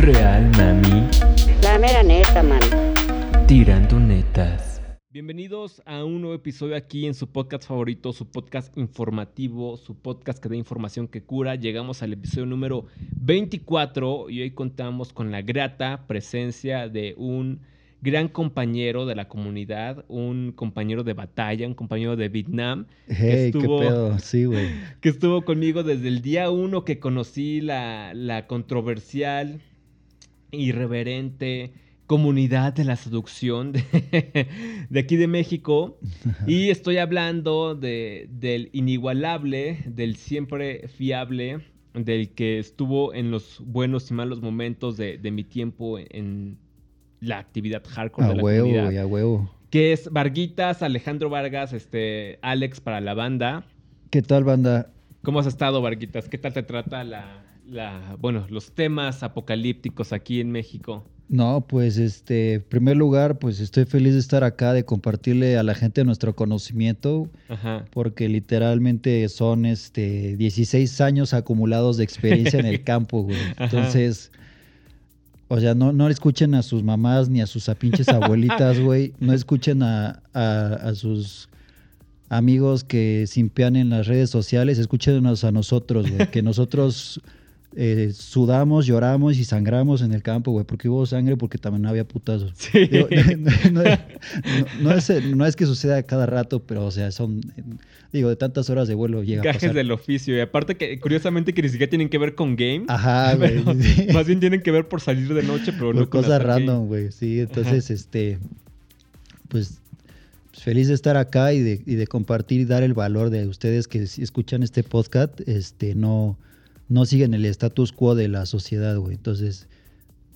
Real, mami. La mera neta, man. Tirando netas. Bienvenidos a un nuevo episodio aquí en su podcast favorito, su podcast informativo, su podcast que da información que cura. Llegamos al episodio número 24 y hoy contamos con la grata presencia de un gran compañero de la comunidad, un compañero de batalla, un compañero de Vietnam. que Hey, qué estuvo- pedo, sí, güey. que estuvo conmigo desde el día uno que conocí la, la controversial, irreverente comunidad de la seducción de, de aquí de México. Y estoy hablando de, del inigualable, del siempre fiable, del que estuvo en los buenos y malos momentos de, de mi tiempo en la actividad hardcore A de la huevo, comunidad a huevo. que es Varguitas, Alejandro Vargas, este, Alex para la banda. ¿Qué tal, banda? ¿Cómo has estado, Varguitas? ¿Qué tal te trata la, la, bueno, los temas apocalípticos aquí en México? No, pues, este, en primer lugar, pues estoy feliz de estar acá, de compartirle a la gente nuestro conocimiento, Ajá. porque literalmente son, este, 16 años acumulados de experiencia en el campo, güey. Entonces, o sea, no, no escuchen a sus mamás ni a sus a pinches abuelitas, güey. No escuchen a, a- a sus amigos que simpean en las redes sociales, escúchenos a nosotros, güey. Que nosotros eh, sudamos, lloramos y sangramos en el campo, güey. Porque hubo sangre, porque también no había putazos. Sí. Digo, no, no- no es, no es que suceda cada rato, pero, o sea, son, digo, de tantas horas de vuelo llega a Gajes pasar. del oficio. Y aparte que, curiosamente, que ni siquiera tienen que ver con game. Ajá, güey. sí. Más bien tienen que ver por salir de noche, pero no con cosas random, güey. Sí, entonces, este, pues, pues, feliz de estar acá y de, y de compartir y dar el valor de ustedes que si escuchan este podcast, este, no, no siguen el status quo de la sociedad, güey. Entonces,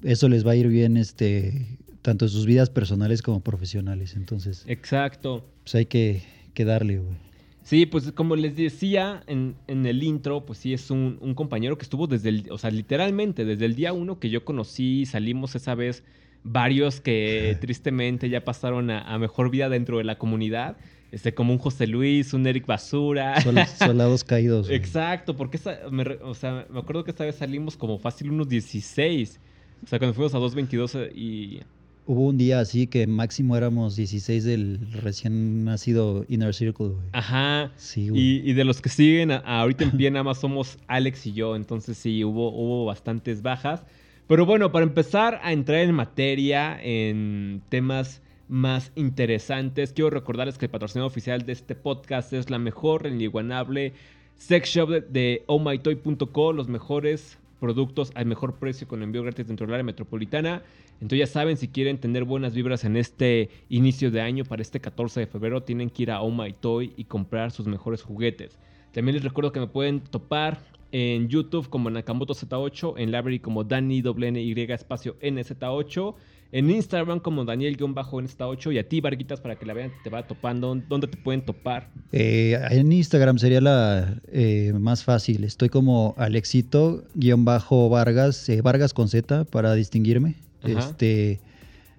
eso les va a ir bien, este, tanto en sus vidas personales como profesionales. Entonces, Exacto. pues hay que, que darle, güey. Sí, pues como les decía en, en el intro, pues sí es un, un compañero que estuvo desde el, o sea, literalmente desde el día uno que yo conocí, salimos esa vez varios que tristemente ya pasaron a, a mejor vida dentro de la comunidad, este, como un José Luis, un Eric Basura. Sol- soldados caídos. güey. Exacto, porque esa, me, o sea, me acuerdo que esta vez salimos como fácil unos 16. O sea, cuando fuimos a 222 eh, y... Hubo un día así que máximo éramos 16 del recién nacido Inner Circle, güey. Ajá. Sí, güey. Y, y de los que siguen, a- ahorita en pie nada más somos Alex y yo, entonces sí, hubo, hubo bastantes bajas. Pero bueno, para empezar a entrar en materia, en temas más interesantes, quiero recordarles que el patrocinador oficial de este podcast es la mejor, inigualable sex shop de, de ohmytoy.co, los mejores productos al mejor precio con envío gratis dentro del área metropolitana. Entonces ya saben, si quieren tener buenas vibras en este inicio de año, para este 14 de febrero, tienen que ir a Oh y comprar sus mejores juguetes. También les recuerdo que me pueden topar en YouTube como Nakamoto Z8, en Library como Dani WNY espacio NZ8, en Instagram como Daniel-NZ8 y a ti, Varguitas, para que la vean, te va topando, ¿dónde te pueden topar? Eh, en Instagram sería la eh, más fácil. Estoy como Alexito-Vargas, eh, Vargas con Z para distinguirme. Ajá. Este,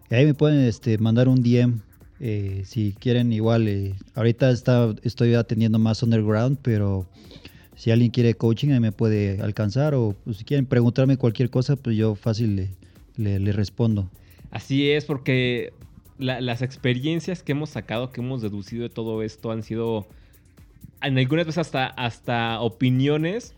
ahí me pueden este, mandar un DM eh, si quieren igual. eh, ahorita está, estoy atendiendo más underground, pero si alguien quiere coaching ahí me puede alcanzar o pues, si quieren preguntarme cualquier cosa, pues yo fácil le, le- le respondo. Así es, porque la- las experiencias que hemos sacado, que hemos deducido de todo esto han sido, en algunas veces hasta, hasta opiniones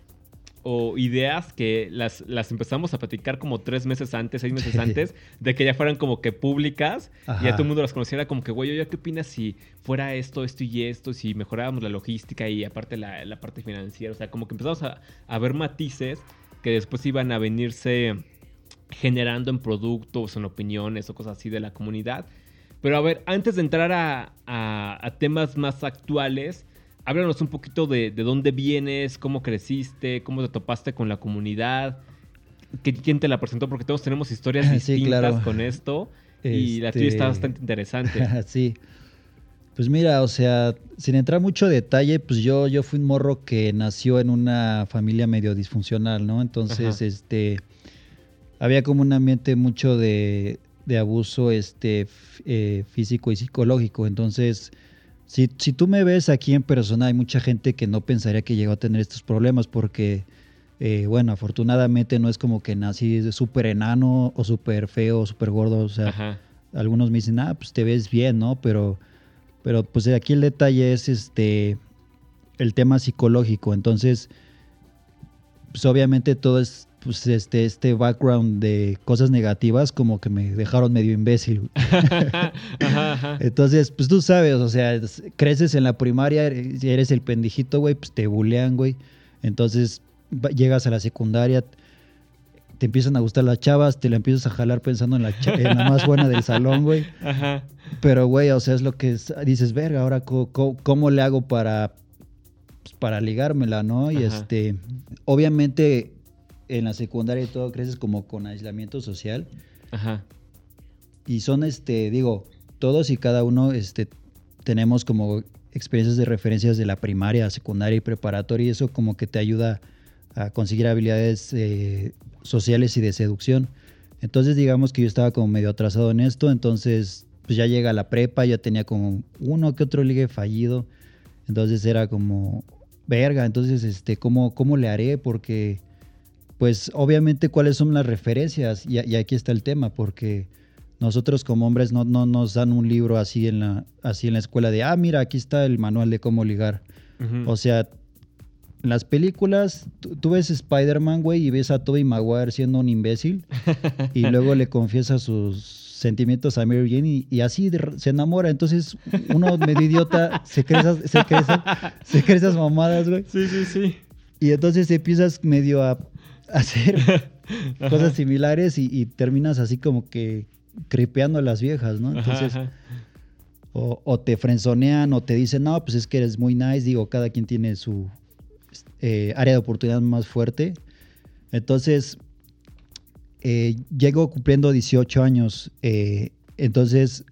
o ideas que las, las empezamos a platicar como tres meses antes, seis meses antes, de que ya fueran como que públicas y ya todo el mundo las conociera como que, güey, oye, ¿qué opinas si fuera esto, esto y esto, si mejoráramos la logística y aparte la, la parte financiera? O sea, como que empezamos a, a ver matices que después iban a venirse generando en productos, en opiniones o cosas así de la comunidad. Pero a ver, antes de entrar a, a- a temas más actuales, háblanos un poquito de, de dónde vienes, cómo creciste, cómo te topaste con la comunidad, qué- quién te la presentó, porque todos tenemos historias Sí, distintas claro. con esto y la tuya está Este- bastante interesante. sí. Pues mira, o sea, sin entrar mucho detalle, pues yo, yo fui un morro que nació en una familia medio disfuncional, ¿no? Entonces, Ajá. este, había como un ambiente mucho de, de abuso este, eh, físico y psicológico. Entonces, si, si tú me ves aquí en persona, hay mucha gente que no pensaría que llegó a tener estos problemas porque Eh, bueno, afortunadamente no es como que nací súper enano o súper feo, súper gordo. O sea, Ajá. algunos me dicen, ah, pues te ves bien, ¿no? Pero, pero pues aquí el detalle es este el tema psicológico. Entonces, pues obviamente todo es pues este, este background de cosas negativas como que me dejaron medio imbécil. Ajá, ajá. Entonces, pues tú sabes, o sea, es- creces en la primaria, eres el pendejito, güey, pues te bulean, güey. Entonces, llegas a la secundaria, te empiezan a gustar las chavas, te la empiezas a jalar pensando en la, en la más buena del salón, güey. Ajá. Pero, güey, o sea, es lo que es- dices, verga, ahora ¿cómo, le hago para, pues, para ligármela, no? Y Ajá. este, obviamente, en la secundaria y todo creces como con aislamiento social. Ajá. Y son, este, digo, todos y cada uno, este, tenemos como experiencias de referencias de la primaria, secundaria y preparatoria y eso como que te ayuda a conseguir habilidades eh, sociales y de seducción. Entonces digamos que yo estaba como medio atrasado en esto, entonces pues ya llega la prepa, ya tenía como uno que otro ligue fallido, entonces era como, verga, entonces, este, ¿cómo, cómo le haré? Porque, pues obviamente cuáles son las referencias y, y aquí está el tema, porque nosotros como hombres no, no nos dan un libro así en la, así en la escuela de, ah, mira, aquí está el manual de cómo ligar. O sea, en las películas, tú, tú ves Spider-Man, güey, y ves a Tobey Maguire siendo un imbécil, y luego le confiesa sus sentimientos a Mary Jane y, y así de- se enamora. Entonces, uno medio idiota se cree esas, se cree esas- se cree esas mamadas, güey. Sí, sí, sí. Y entonces empiezas medio a hacer cosas similares y, y terminas así como que crepeando a las viejas, ¿no? Ajá, Entonces, ajá. o, o te frenzonean o te dicen, no, pues es que eres muy nice. Digo, cada quien tiene su eh, área de oportunidad más fuerte. Entonces, eh, llego cumpliendo 18 años. eh, entonces,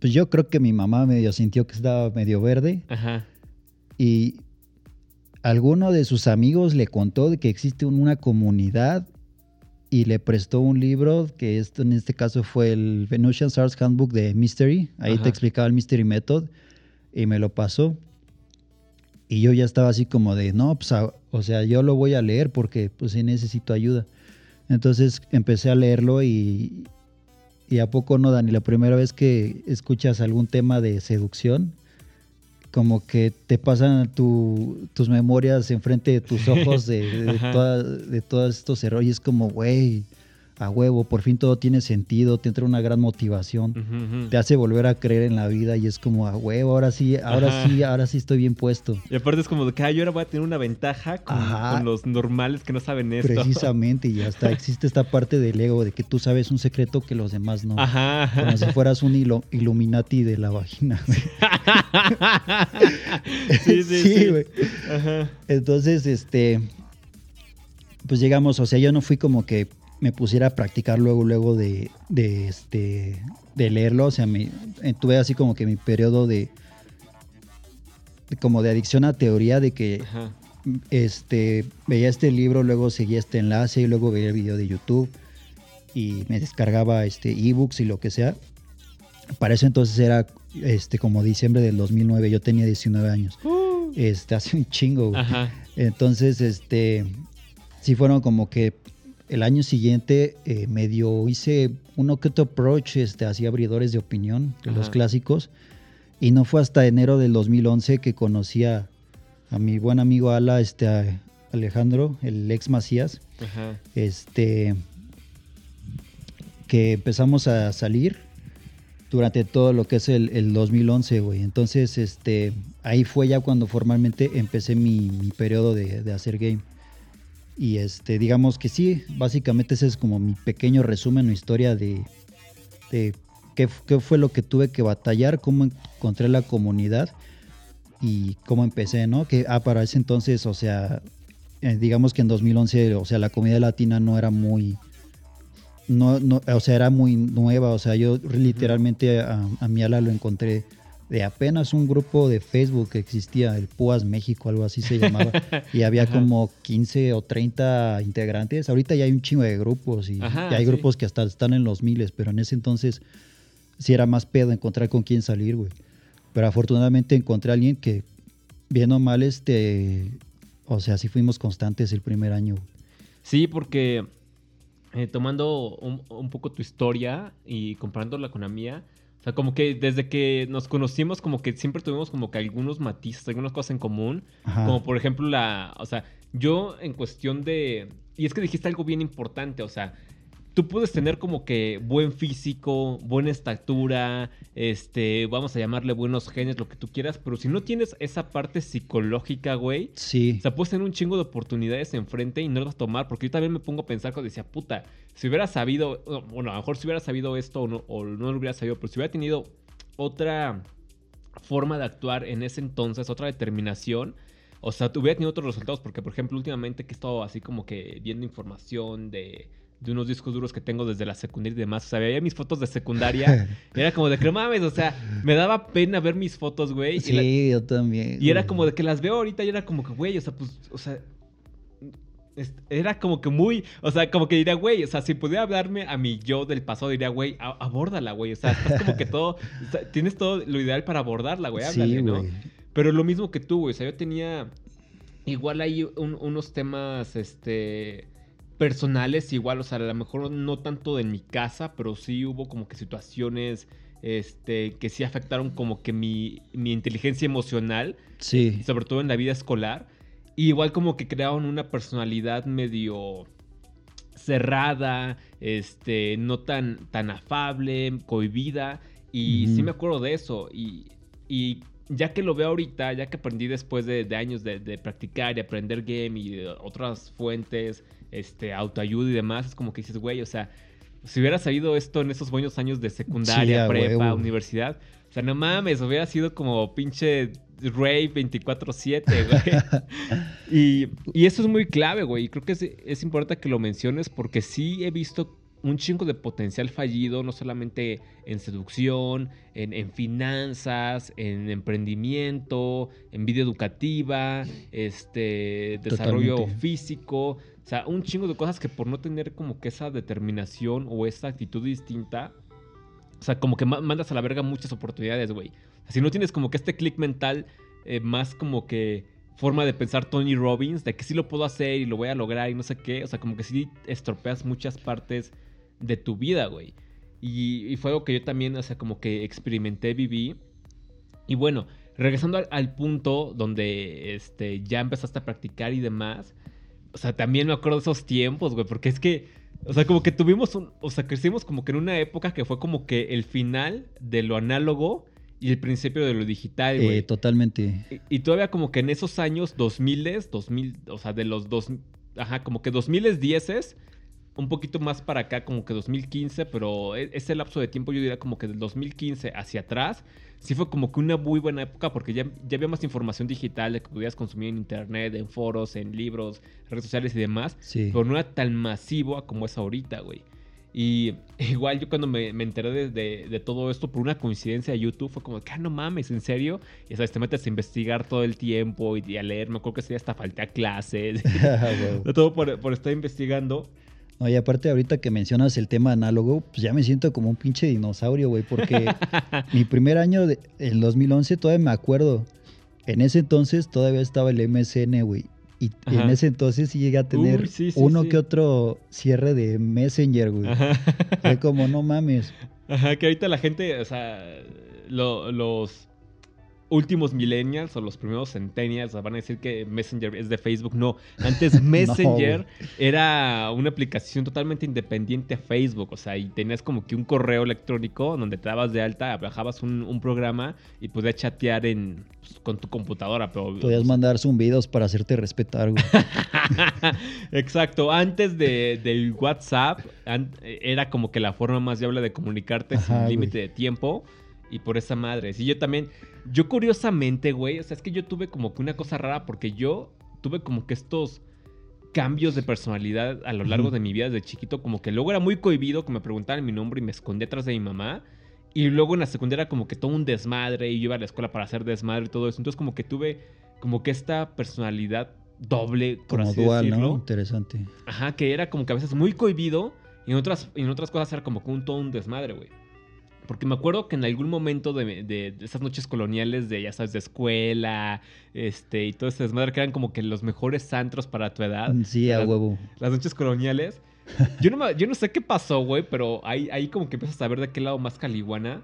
pues yo creo que mi mamá medio sintió que estaba medio verde Ajá. y alguno de sus amigos le contó de que existe un- una comunidad y le prestó un libro que esto en este caso fue el Venusian Stars Handbook de Mystery. Ahí Ajá. te explicaba el Mystery Method y me lo pasó. Y yo ya estaba así como de, no, pues, a- o sea, yo lo voy a leer porque pues sí necesito ayuda. Entonces empecé a leerlo y, y a poco no, Dani, la primera vez que escuchas algún tema de seducción, como que te pasan tu- tus memorias enfrente de tus ojos de, de, toda- de todos estos errores. Y es como, güey, a huevo, por fin todo tiene sentido, te entra una gran motivación, te hace volver a creer en la vida y es como, a huevo, ahora sí, ahora Ajá. sí, ahora sí estoy bien puesto. Y aparte es como de que ah, yo ahora voy a tener una ventaja con, los normales que no saben esto. Precisamente, y hasta existe esta parte del ego de que tú sabes un secreto que los demás no. Ajá. Como si fueras un Illuminati de la vagina. sí, sí, sí. güey. Ajá. Entonces, este, pues llegamos, o sea, yo no fui como que me pusiera a practicar luego, luego de, de este, de leerlo, o sea, me, eh, tuve así como que mi periodo de, de como de adicción a teoría de que Ajá. este, veía este libro, luego seguía este enlace y luego veía el video de YouTube y me descargaba este ebooks y lo que sea. Para eso entonces era este como diciembre del 2009, yo tenía 19 años. Este hace un chingo. güey. Ajá. Entonces, este sí fueron como que el año siguiente eh, medio hice uno que otro approach, este, así abridores de opinión, de los clásicos. Y no fue hasta enero del 2011 que conocí a, a mi buen amigo Ala, este, a Alejandro, el ex Macías, Ajá. este, que empezamos a salir durante todo lo que es el, el 2011, güey. Entonces, este, ahí fue ya cuando formalmente empecé mi, mi periodo de, de hacer game. Y este, digamos que sí, básicamente ese es como mi pequeño resumen o historia de, de qué, qué fue lo que tuve que batallar, cómo encontré la comunidad y cómo empecé, ¿no? Que, ah, para ese entonces, o sea, eh, digamos que en 2011, o sea, la comunidad latina no era muy, no, no, o sea, era muy nueva, o sea, yo literalmente a, a mi ala lo encontré de apenas un grupo de Facebook que existía, el Púas México, algo así se llamaba, y había Ajá. como 15 o 30 integrantes. Ahorita ya hay un chingo de grupos y, Ajá, y hay sí. grupos que hasta están en los miles, pero en ese entonces sí era más pedo encontrar con quién salir, güey. Pero afortunadamente encontré a alguien que, bien o mal, este, O sea, sí fuimos constantes el primer año. Sí, porque eh, tomando un, un poco tu historia y comparándola con la mía, sea, como que desde que nos conocimos, como que siempre tuvimos como que algunos matices, algunas cosas en común. Ajá. Como por ejemplo la, o sea, yo en cuestión de, y es que dijiste algo bien importante, o sea, tú puedes tener como que buen físico, buena estatura, este, vamos a llamarle buenos genes, lo que tú quieras, pero si no tienes esa parte psicológica, güey, Sí. o sea, puedes tener un chingo de oportunidades enfrente y no las tomar. Porque yo también me pongo a pensar cuando decía, puta, si hubiera sabido, bueno, a lo mejor si hubiera sabido esto o no, o no lo hubiera sabido, pero si hubiera tenido otra forma de actuar en ese entonces, otra determinación, o sea, hubiera tenido otros resultados. Porque, por ejemplo, últimamente que he estado así como que viendo información de, de unos discos duros que tengo desde la secundaria y demás. O sea, veía mis fotos de secundaria y era como de que no mames, o sea, me daba pena ver mis fotos, güey. y la- Sí, yo también. y era como de que las veo ahorita y era como que, güey, o sea, pues, o sea, era como que muy, o sea, como que diría, güey, o sea, si pudiera hablarme a mi yo del pasado, diría, güey, abórdala, güey, o sea, estás como que todo, o sea, tienes todo lo ideal para abordarla, güey, háblale, Sí, ¿no? güey. Pero lo mismo que tú, güey, o sea, yo tenía igual ahí un- unos temas, este, personales, igual, o sea, a lo mejor no tanto de mi casa, pero sí hubo como que situaciones, este, que sí afectaron como que mi, mi inteligencia emocional, Sí. sobre todo en la vida escolar. Y igual como que crearon una personalidad medio cerrada, este, no tan, tan afable, cohibida. Y sí me acuerdo de eso. Y, y ya que lo veo ahorita, ya que aprendí después de, de años de, de practicar y aprender game y de otras fuentes, este, autoayuda y demás, es como que dices, güey, o sea, si hubiera sabido esto en esos buenos años de secundaria, Sí, prepa, huevo. universidad, o sea, no mames, hubiera sido como pinche Rave 24-7, güey. y, y eso es muy clave, güey. Y creo que es, es importante que lo menciones porque sí he visto un chingo de potencial fallido, no solamente en seducción, en, en finanzas, en emprendimiento, en vida educativa, este, desarrollo Totalmente. físico. O sea, un chingo de cosas que por no tener como que esa determinación o esa actitud distinta, o sea, como que ma- mandas a la verga muchas oportunidades, güey. O si no tienes como que este click mental eh, más como que forma de pensar Tony Robbins, de que sí lo puedo hacer y lo voy a lograr y no sé qué, o sea, como que sí estropeas muchas partes de tu vida, güey. Y, y fue algo que yo también, o sea, como que experimenté, viví. Y bueno, regresando al, al punto donde este, ya empezaste a practicar y demás, o sea, también me acuerdo de esos tiempos, güey, porque es que, o sea, como que tuvimos un, o sea, crecimos como que en una época que fue como que el final de lo análogo y el principio de lo digital, güey. Eh, totalmente. Y, y todavía como que en esos años 2000, 2000, o sea, de los dos, ajá, como que 2010 un poquito más para acá, como que 2015, pero e- ese lapso de tiempo yo diría como que del 2015 hacia atrás, sí fue como que una muy buena época porque ya, ya había más información digital de que podías consumir en internet, en foros, en libros, redes sociales y demás, Sí. pero no era tan masivo como es ahorita, güey. Y igual yo cuando me, me enteré de, de- de todo esto por una coincidencia de YouTube fue como, que ah, no mames, ¿en serio? Y sabes, te metes a investigar todo el tiempo y, y a leer, me acuerdo que sí, hasta falté a clases, de todo por, por estar investigando. No, y aparte ahorita que mencionas el tema análogo, pues ya me siento como un pinche dinosaurio, güey, porque mi primer año, de, en 2011, todavía me acuerdo. En ese entonces todavía estaba el MSN, güey. Y Ajá. en ese entonces sí llegué a tener Uy, sí, sí, uno sí. que otro cierre de Messenger, güey. Fue como, no mames. Ajá, que ahorita la gente, o sea, lo- los últimos millennials o los primeros centennials van a decir que Messenger es de Facebook. No, antes Messenger era una aplicación totalmente independiente a Facebook. O sea, y tenías como que un correo electrónico donde te dabas de alta, bajabas un, un programa y podías chatear en, pues, con tu computadora. Pero, Podías mandar zumbidos para hacerte respetar, güey. Exacto, antes de, del WhatsApp era como que la forma más viable de comunicarte Ajá, sin límite de tiempo y por esa madre. Sí, yo también, yo curiosamente, güey, o sea, es que yo tuve como que una cosa rara porque yo tuve como que estos cambios de personalidad a lo largo de mi vida desde chiquito, como que luego era muy cohibido que me preguntaran mi nombre y me escondía atrás de mi mamá. Y luego en la secundaria era como que todo un desmadre y yo iba a la escuela para hacer desmadre y todo eso. Entonces como que tuve como que esta personalidad doble, por Como así dual, decirlo. ¿no? Interesante. Ajá, que era como que a veces muy cohibido y en otras, en otras cosas era como que un todo un desmadre, güey. Porque me acuerdo que en algún momento de, de- de esas noches coloniales de, ya sabes, de escuela, este, y todo ese desmadre que eran como que los mejores antros para tu edad. Sí, a las, huevo. Las noches coloniales. Yo no, me- yo no sé qué pasó, güey, pero ahí, ahí como que empiezas a ver de qué lado más caliguana.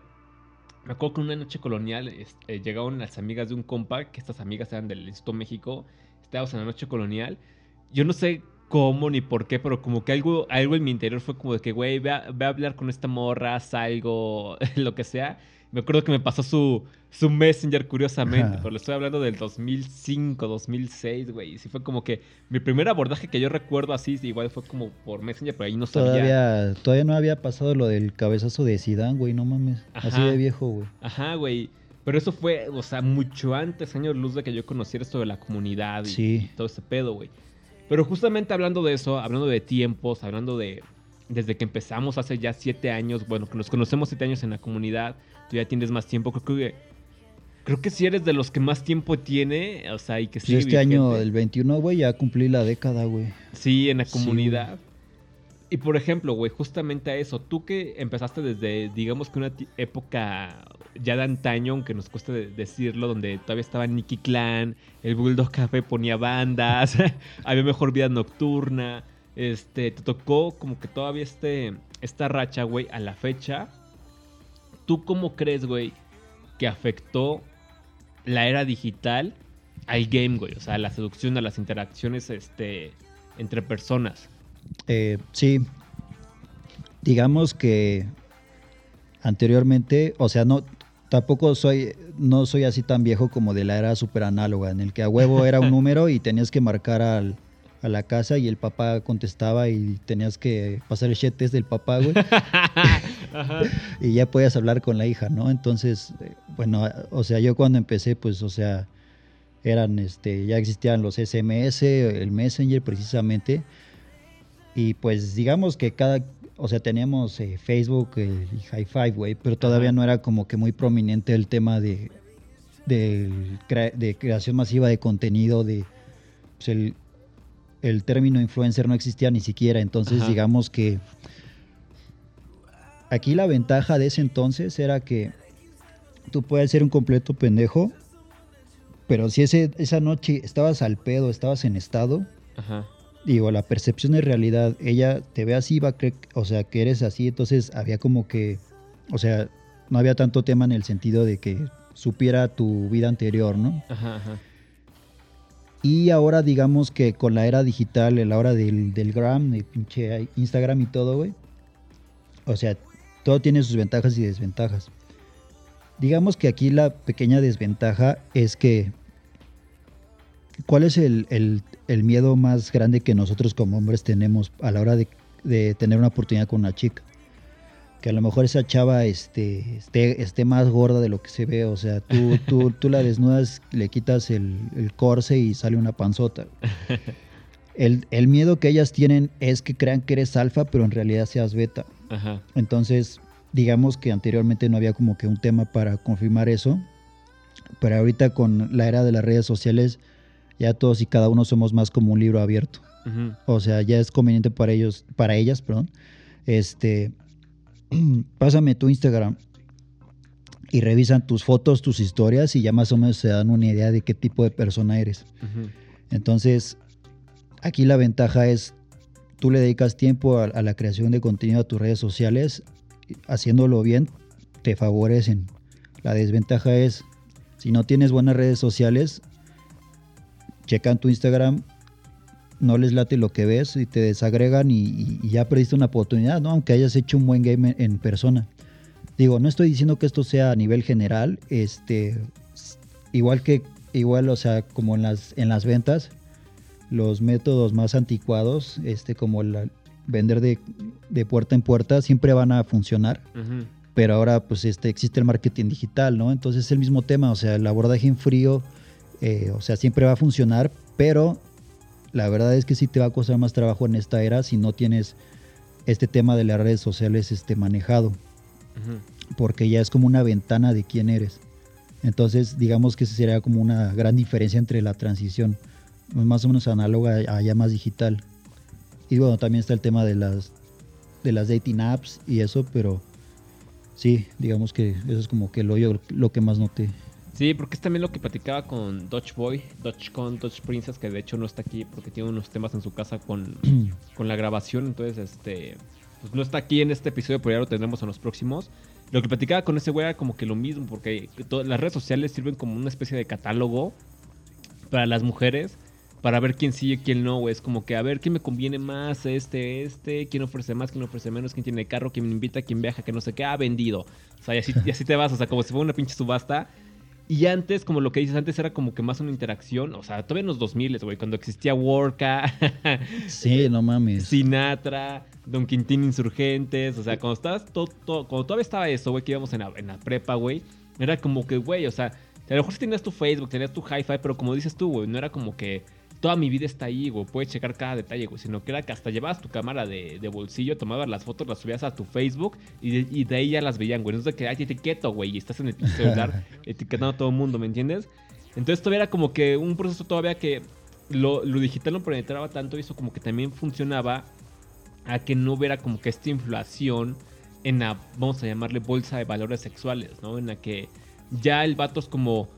Me acuerdo que una noche colonial este, llegaron las amigas de un compa, que estas amigas eran del Instituto México. Estábamos en la noche colonial. Yo no sé cómo ni por qué, pero como que algo, algo en mi interior fue como de que, güey, ve a, ve a hablar con esta morra, salgo, lo que sea. Me acuerdo que me pasó su, su Messenger, curiosamente, pero le estoy hablando del 2005, 2006, güey. Y sí fue como que mi primer abordaje que yo recuerdo así, igual fue como por Messenger, pero ahí no sabía. Todavía, todavía no había pasado lo del cabezazo de Zidane, güey, no mames. Así Ajá. de viejo, güey. Ajá, güey. Pero eso fue, o sea, mucho antes, años luz, de que yo conociera esto de la comunidad y, Sí. y todo ese pedo, güey. Pero justamente hablando de eso, hablando de tiempos, hablando de desde que empezamos hace ya siete años, bueno, que nos conocemos siete años en la comunidad, tú ya tienes más tiempo, creo que creo que si eres de los que más tiempo tiene, o sea, y que Pues sigue este año, el 21, güey, ya cumplí la década, güey. Sí, en la Sí, comunidad. y por ejemplo, güey, justamente a eso, tú que empezaste desde, digamos que una época ya de antaño, aunque nos cueste de- decirlo, donde todavía estaba Nicky Clan, el Bulldog Café ponía bandas, había mejor vida nocturna, este, te tocó como que todavía este, esta racha, güey, a la fecha. ¿Tú cómo crees, güey, que afectó la era digital al game, güey? O sea, a la seducción, a las interacciones, este, entre personas. Eh, sí. Digamos que anteriormente, o sea, no, tampoco soy, no soy así tan viejo como de la era super análoga, en el que a huevo era un número y tenías que marcar al, a la casa y el papá contestaba y tenías que pasar el chat test del papá, güey, y ya podías hablar con la hija, ¿no? Entonces, eh, bueno, o sea, yo cuando empecé, pues, o sea, eran, este, ya existían los SMS, el Messenger precisamente, y pues digamos que cada, o sea, teníamos eh, Facebook eh, y High Five, güey, pero todavía Ajá. no era como que muy prominente el tema de, de creación masiva de contenido, de, pues, el, el término influencer no existía ni siquiera, entonces Ajá. digamos que aquí la ventaja de ese entonces era que tú puedes ser un completo pendejo, pero si ese, esa noche estabas al pedo, estabas en estado, Ajá. Digo, la percepción de realidad, ella te ve así, va a creer, o sea, que eres así, entonces había como que, o sea, no había tanto tema en el sentido de que supiera tu vida anterior, ¿no? Ajá, ajá. Y ahora digamos que con la era digital, en la hora del, del gram, de pinche Instagram y todo, güey. O sea, todo tiene sus ventajas y desventajas. Digamos que aquí la pequeña desventaja es que... ¿Cuál es el, el- el miedo más grande que nosotros como hombres tenemos a la hora de, de tener una oportunidad con una chica? Que a lo mejor esa chava este, esté, esté más gorda de lo que se ve. O sea, tú, tú, tú la desnudas, le quitas el, el corse y sale una panzota. El, el miedo que ellas tienen es que crean que eres alfa, pero en realidad seas beta. Ajá. Entonces, digamos que anteriormente no había como que un tema para confirmar eso. Pero ahorita con la era de las redes sociales, ya todos y cada uno somos más como un libro abierto. O sea, ya es conveniente para ellos, para ellas, perdón. Este, pásame tu Instagram y revisan tus fotos, tus historias y ya más o menos se dan una idea de qué tipo de persona eres. Entonces, aquí la ventaja es, tú le dedicas tiempo a, a la creación de contenido a tus redes sociales, haciéndolo bien, te favorecen. La desventaja es, si no tienes buenas redes sociales, checan tu Instagram, no les late lo que ves y te desagregan y, y- y ya perdiste una oportunidad, ¿no? Aunque hayas hecho un buen game en, en persona. Digo, no estoy diciendo que esto sea a nivel general, este, igual que, igual, o sea, como en las, en las ventas, los métodos más anticuados, este, como la- vender de, de puerta en puerta, siempre van a funcionar Ujú. pero ahora pues este existe el marketing digital, ¿no? Entonces es el mismo tema, o sea, el abordaje en frío, eh, o sea, siempre va a funcionar, pero la verdad es que sí te va a costar más trabajo en esta era si no tienes este tema de las redes sociales este, manejado, porque ya es como una ventana de quién eres. Entonces, digamos que esa sería como una gran diferencia entre la transición, más o menos análoga a ya más digital. Y bueno, también está el tema de las, de las dating apps y eso, pero Sí, digamos que eso es como que lo, yo- lo que más noté. Sí, porque es también lo que platicaba con Dodge Boy, Dodge Con, Dodge Princess, que de hecho no está aquí porque tiene unos temas en su casa con, con la grabación, entonces este pues no está aquí en este episodio, pero ya lo tendremos en los próximos. Lo que platicaba con ese güey era como que lo mismo, porque to- las redes sociales sirven como una especie de catálogo para las mujeres, para ver quién sí y quién no, güey. Es como que a ver quién me conviene más, este, este, quién ofrece más, quién ofrece menos, quién tiene carro, quién me invita, quién viaja, que no sé qué, ha vendido. O sea, y así, y así te vas, o sea, como si fuera una pinche subasta. Y antes, como lo que dices antes, era como que más una interacción. O sea, todavía en los 2000, güey, cuando existía Worka, Sí, no mames. Sinatra, Don Quintín Insurgentes. O sea, cuando estabas todo, todo- cuando todavía estaba eso, güey, que íbamos en la, en la prepa, güey, era como que, güey, o sea, a lo mejor sí tenías tu Facebook, tenías tu hi-fi, pero como dices tú, güey, no era como que toda mi vida está ahí, güey, puedes checar cada detalle, güey, sino que era que hasta llevabas tu cámara de, de bolsillo, tomabas las fotos, las subías a tu Facebook y de, y de ahí ya las veían, güey. No es de que, ay, te etiqueto, güey, y estás en el celular etiquetando a todo el mundo, ¿me entiendes? Entonces todavía era como que un proceso todavía que lo, lo digital no penetraba tanto y eso como que también funcionaba a que no hubiera como que esta inflación en la, vamos a llamarle bolsa de valores sexuales, ¿no? En la que ya el vato es como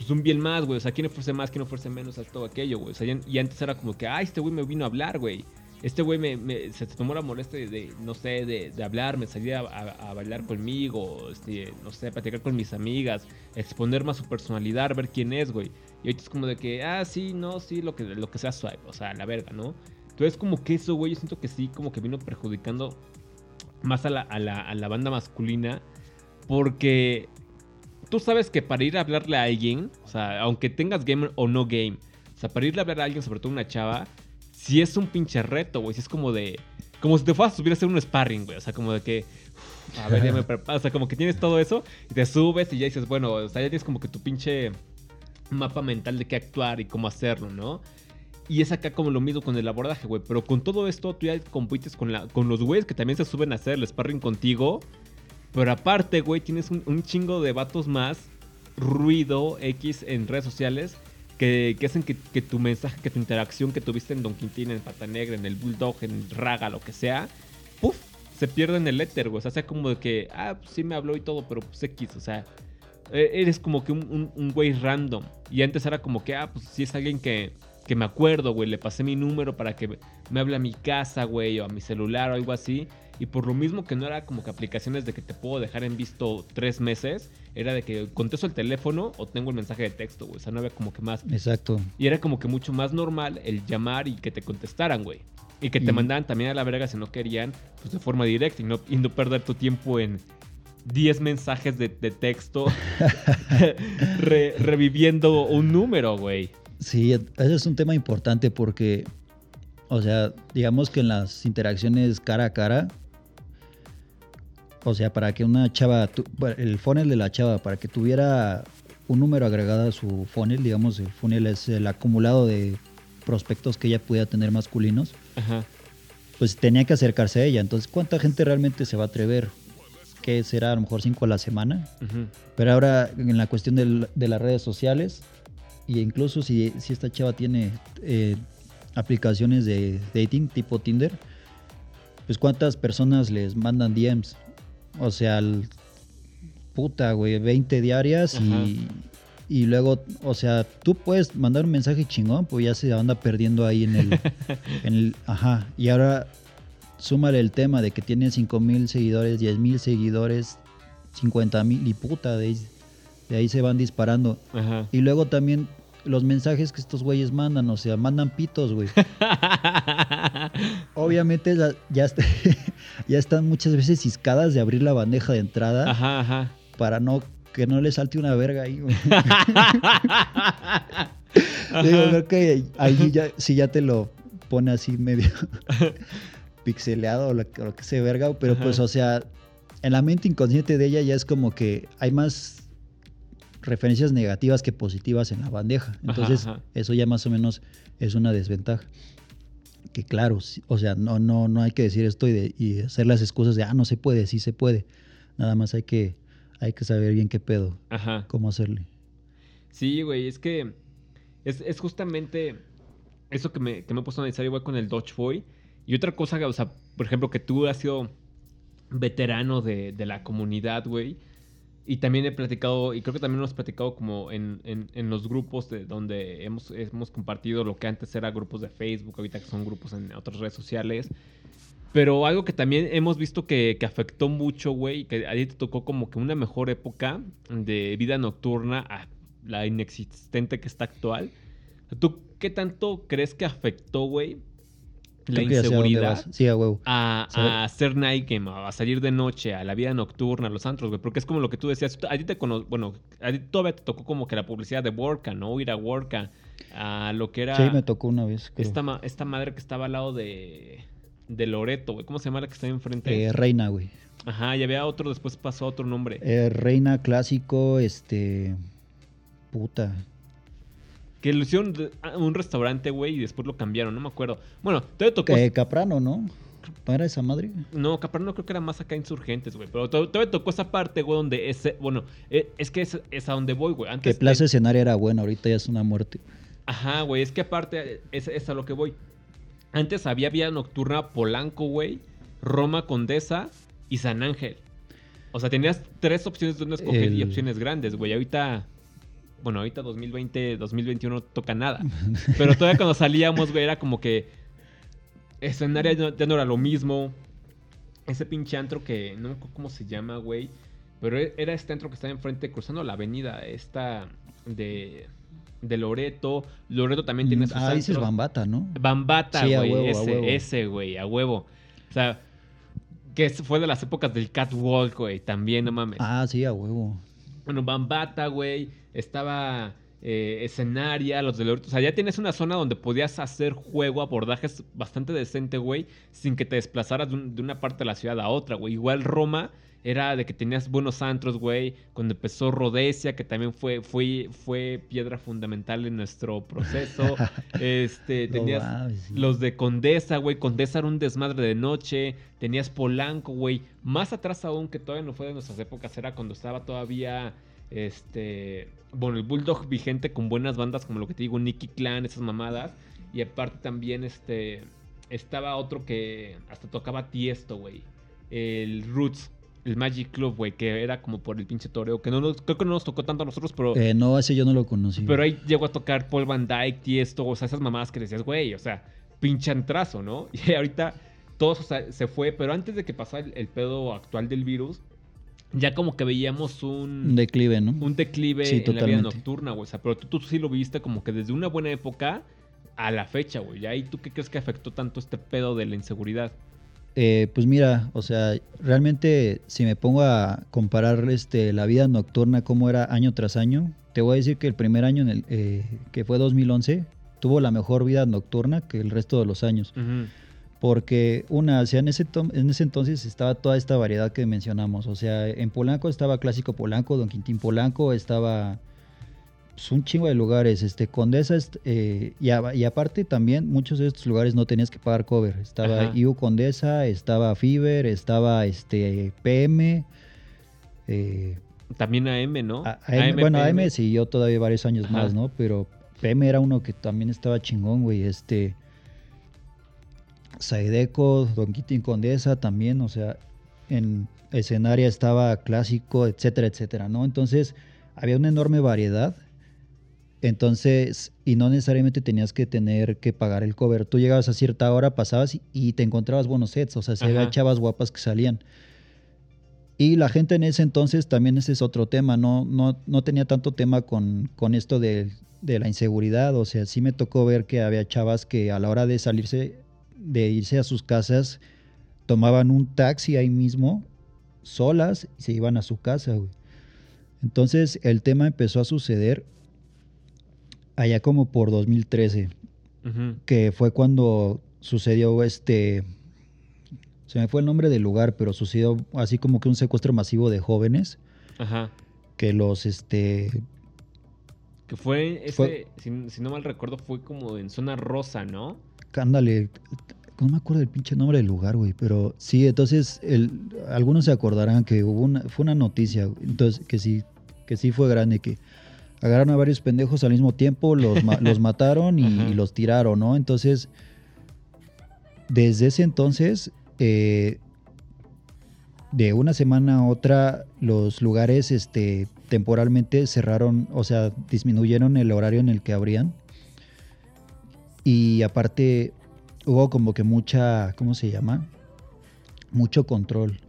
pues, un bien más, güey. O sea, quién ofrece más, quién ofrece menos, a todo aquello, güey. O sea, y antes era como que, ay, este güey me vino a hablar, güey. Este güey me, me- se tomó la molestia de, no sé, de, de hablarme, salir a, a- a bailar conmigo, este, no sé, platicar con mis amigas, exponer más su personalidad, ver quién es, güey. Y ahorita es como de que, ah, sí, no, sí, lo que, lo que sea suave, o sea, la verga, ¿no? Entonces, como que eso, güey, yo siento que sí, como que vino perjudicando más a la, a la, a la banda masculina, porque tú sabes que para ir a hablarle a alguien, o sea, aunque tengas game o no game, o sea, para irle a hablar a alguien, sobre todo una chava, si es un pinche reto, güey, si es como de, como si te fueras a subir a hacer un sparring, güey, o sea, como de que, a ver, ya me preparo, o sea, como que tienes todo eso y te subes y ya dices, bueno, o sea, ya tienes como que tu pinche mapa mental de qué actuar y cómo hacerlo, ¿no? Y es acá como lo mismo con el abordaje, güey. Pero con todo esto, tú ya compites con, la, con los güeyes que también se suben a hacer el sparring contigo. Pero aparte, güey, tienes un, chingo de vatos más, ruido X en redes sociales, que, hacen que, tu mensaje, que tu interacción que tuviste en Don Quintín, en Pata Negra, en el Bulldog, en Raga, lo que sea, ¡puf! Se pierde en el éter, güey. O sea, sea como de que, ah, pues sí me habló y todo, pero pues X, o sea, eh, eres como que un, güey random. Y antes era como que, ah, pues si es alguien que, que me acuerdo, güey, le pasé mi número para que me hable a mi casa, güey, o a mi celular o algo así. Y por lo mismo que no era como que aplicaciones de que te puedo dejar en visto tres meses, era de que contesto el teléfono o tengo el mensaje de texto, güey. O sea, no había como que más. Exacto. Y era como que mucho más normal el llamar y que te contestaran, güey. Y que te Y- mandaran también a la verga si no querían, pues de forma directa y no, y no perder tu tiempo en 10 mensajes de, de texto re- reviviendo un número, güey. Sí, ese es un tema importante porque, o sea, digamos que en las interacciones cara a cara, o sea, para que una chava, tu- el funnel de la chava, para que tuviera un número agregado a su funnel, digamos, el funnel es el acumulado de prospectos que ella pudiera tener masculinos, Ajá. pues tenía que acercarse a ella. Entonces, ¿cuánta gente realmente se va a atrever? ¿Qué será? A lo mejor cinco a la semana. Pero ahora en la cuestión del- de las redes sociales, y incluso si, si esta chava tiene eh, aplicaciones de dating tipo Tinder, pues cuántas personas les mandan DMs. O sea, el- puta, güey, 20 diarias y, y luego, o sea, tú puedes mandar un mensaje chingón, pues ya se anda perdiendo ahí en el... en el ajá, y ahora súmale el tema de que tiene 5 mil seguidores, 10 mil seguidores, 50 mil y puta, de ahí, de ahí se van disparando. Ajá. Y luego también los mensajes que estos güeyes mandan, o sea, mandan pitos, güey. Obviamente ya, est- ya están muchas veces ciscadas de abrir la bandeja de entrada Ajá, ajá. para no que no le salte una verga ahí. Digo, creo que ahí ya, sí ya te lo pone así medio pixeleado o lo, que sea verga, pero Ajá. pues, o sea, en la mente inconsciente de ella ya es como que hay más referencias negativas que positivas en la bandeja. Entonces, ajá. eso ya más o menos es una desventaja. Que claro, o sea, no, no, no hay que decir esto y, de- y hacer las excusas de, ah, no se puede, sí se puede. Nada más hay que, hay que saber bien qué pedo, Ajá. cómo hacerle. Sí, güey, es que es, es justamente eso que me, que me he puesto a analizar igual con el Dodge Boy. Y otra cosa, o sea, por ejemplo, que tú has sido veterano de, de la comunidad, güey. Y también he platicado, y creo que también lo hemos platicado como en, en- los grupos de donde hemos, hemos compartido lo que antes era grupos de Facebook, ahorita que son grupos en otras redes sociales. Pero algo que también hemos visto que, que afectó mucho, güey, que a ti te tocó como que una mejor época de vida nocturna a la inexistente que está actual. ¿Tú qué tanto crees que afectó, güey, la a inseguridad vas. Sí, a huevo. a, a hacer night game, a salir de noche, a la vida nocturna, a los antros, güey? Porque es como lo que tú decías. A ti te cono bueno, a ti todavía te tocó como que la publicidad de Worka, ¿no? Ir a Worka, a lo que era Sí, me tocó una vez. creo. esta, ma- esta madre que estaba al lado de, de Loreto, güey. ¿Cómo se llama la que está enfrente? Eh, Reina, güey. Ajá, y había otro, después pasó otro nombre. Eh, Reina clásico, este. Puta. Que lo hicieron un restaurante, güey, y después lo cambiaron, no me acuerdo. Bueno, todavía tocó... Eh, Caprano, ¿no? ¿No era esa madre? No, Caperno creo que era más acá insurgentes, güey. Pero to- todavía tocó esa parte, güey, donde ese... Bueno, eh, es que es, es a donde voy, güey. Que. Plaza Escenaria era buena, ahorita ya es una muerte. Ajá, güey, es que aparte es, es a lo que voy. Antes había vía nocturna Polanco, güey, Roma Condesa y San Ángel. O sea, tenías tres opciones de donde escoger y opciones grandes, güey. Ahorita, bueno, ahorita 2020, 2021 no toca nada. Pero todavía cuando salíamos, güey, era como que escenario ya no, ya no era lo mismo. Ese pinche antro que no me acuerdo cómo se llama, güey. Pero e- era este antro que estaba enfrente, cruzando la avenida, esta de, de Loreto. Loreto también tiene sus Ah, dices. Bambata, ¿no? Bambata, Sí, güey. ese, ese, güey, a huevo. O sea, que fue de las épocas del catwalk, güey. También, no mames. Ah, sí, a huevo. Bueno, Bambata, güey. Estaba eh, Escenaria, los de Loreto. O sea, ya tienes una zona donde podías hacer juego, abordajes bastante decente, güey. Sin que te desplazaras de, un- de una parte de la ciudad a otra, güey. Igual Roma era de que tenías buenos antros, güey. Cuando empezó Rodesia, que también fue, fue, fue piedra fundamental en nuestro proceso. este, tenías sí. los de Condesa, güey. Condesa era un desmadre de noche. Tenías Polanco, güey. Más atrás aún, que todavía no fue de nuestras épocas, era cuando estaba todavía. Este. Bueno, el Bulldog vigente con buenas bandas, como lo que te digo, Nicky Clan, esas mamadas. Y aparte también, este. Estaba otro que hasta tocaba Tiesto, güey. El Roots. El Magic Club, güey, que era como por el pinche toreo. Que no nos, creo que no nos tocó tanto a nosotros, pero. Eh, no, ese yo no lo conocí. Pero ahí llegó a tocar Paul Van Dyke, Tiesto, o sea, esas mamadas que decías, güey, o sea, pinche antrazo, ¿no? Y ahorita todo eso se fue, pero antes de que pasara el, el pedo actual del virus, ya como que veíamos Un un, declive, ¿no? un declive Sí, en la vida nocturna, güey. O sea, pero tú, tú sí lo viste como que desde una buena época a la fecha, güey. ¿Y ahí tú qué crees que afectó tanto este pedo de la inseguridad? Eh, pues mira, o sea, realmente si me pongo a comparar este, la vida nocturna como era año tras año, te voy a decir que el primer año, en el, eh, que fue 2011, tuvo la mejor vida nocturna que el resto de los años. Ujú. Porque una, o sea, en ese, en ese entonces estaba toda esta variedad que mencionamos. O sea, en Polanco estaba Clásico Polanco, Don Quintín Polanco, estaba pues, un chingo de lugares. Este, Condesa, eh, y, a- y aparte también muchos de estos lugares no tenías que pagar cover. Estaba Ajá. IU Condesa, estaba Fiverr, estaba este, PM. eh, También AM, ¿no? a- AM, bueno, PM. AM siguió todavía varios años Ajá. más, ¿no? Pero PM era uno que también estaba chingón, güey. Este. Saideco, Don Quitín Condesa también, o sea, en escenaria estaba clásico, etcétera, etcétera, ¿no? Entonces, había una enorme variedad. Entonces, y no necesariamente tenías que tener que pagar el cover. Tú llegabas a cierta hora, pasabas y, y te encontrabas buenos sets, o sea, se Ajá. chavas guapas que salían. Y la gente en ese entonces también ese es otro tema, no, no, no tenía tanto tema con, con esto de, de la inseguridad, o sea, sí me tocó ver que había chavas que a la hora de salirse, de irse a sus casas, tomaban un taxi ahí mismo, solas, y se iban a su casa, güey. Entonces el tema empezó a suceder allá como por 2013 Ujú. que fue cuando sucedió este, se me fue el nombre del lugar, pero sucedió así como que un secuestro masivo de jóvenes Ajá. que los, este, Que fue ese, Fue- Si, si no mal recuerdo, fue como en zona rosa, ¿no? Ándale, no me acuerdo del pinche nombre del lugar, güey, pero sí, entonces el, algunos se acordarán que hubo una, fue una noticia, güey, entonces que sí, que sí fue grande, que agarraron a varios pendejos al mismo tiempo, los, ma- los mataron y los tiraron, ¿no? Entonces, desde ese entonces, eh, de una semana a otra los lugares este, temporalmente cerraron, o sea, disminuyeron el horario en el que abrían. Y aparte hubo como que mucha, ¿cómo se llama? Mucho control.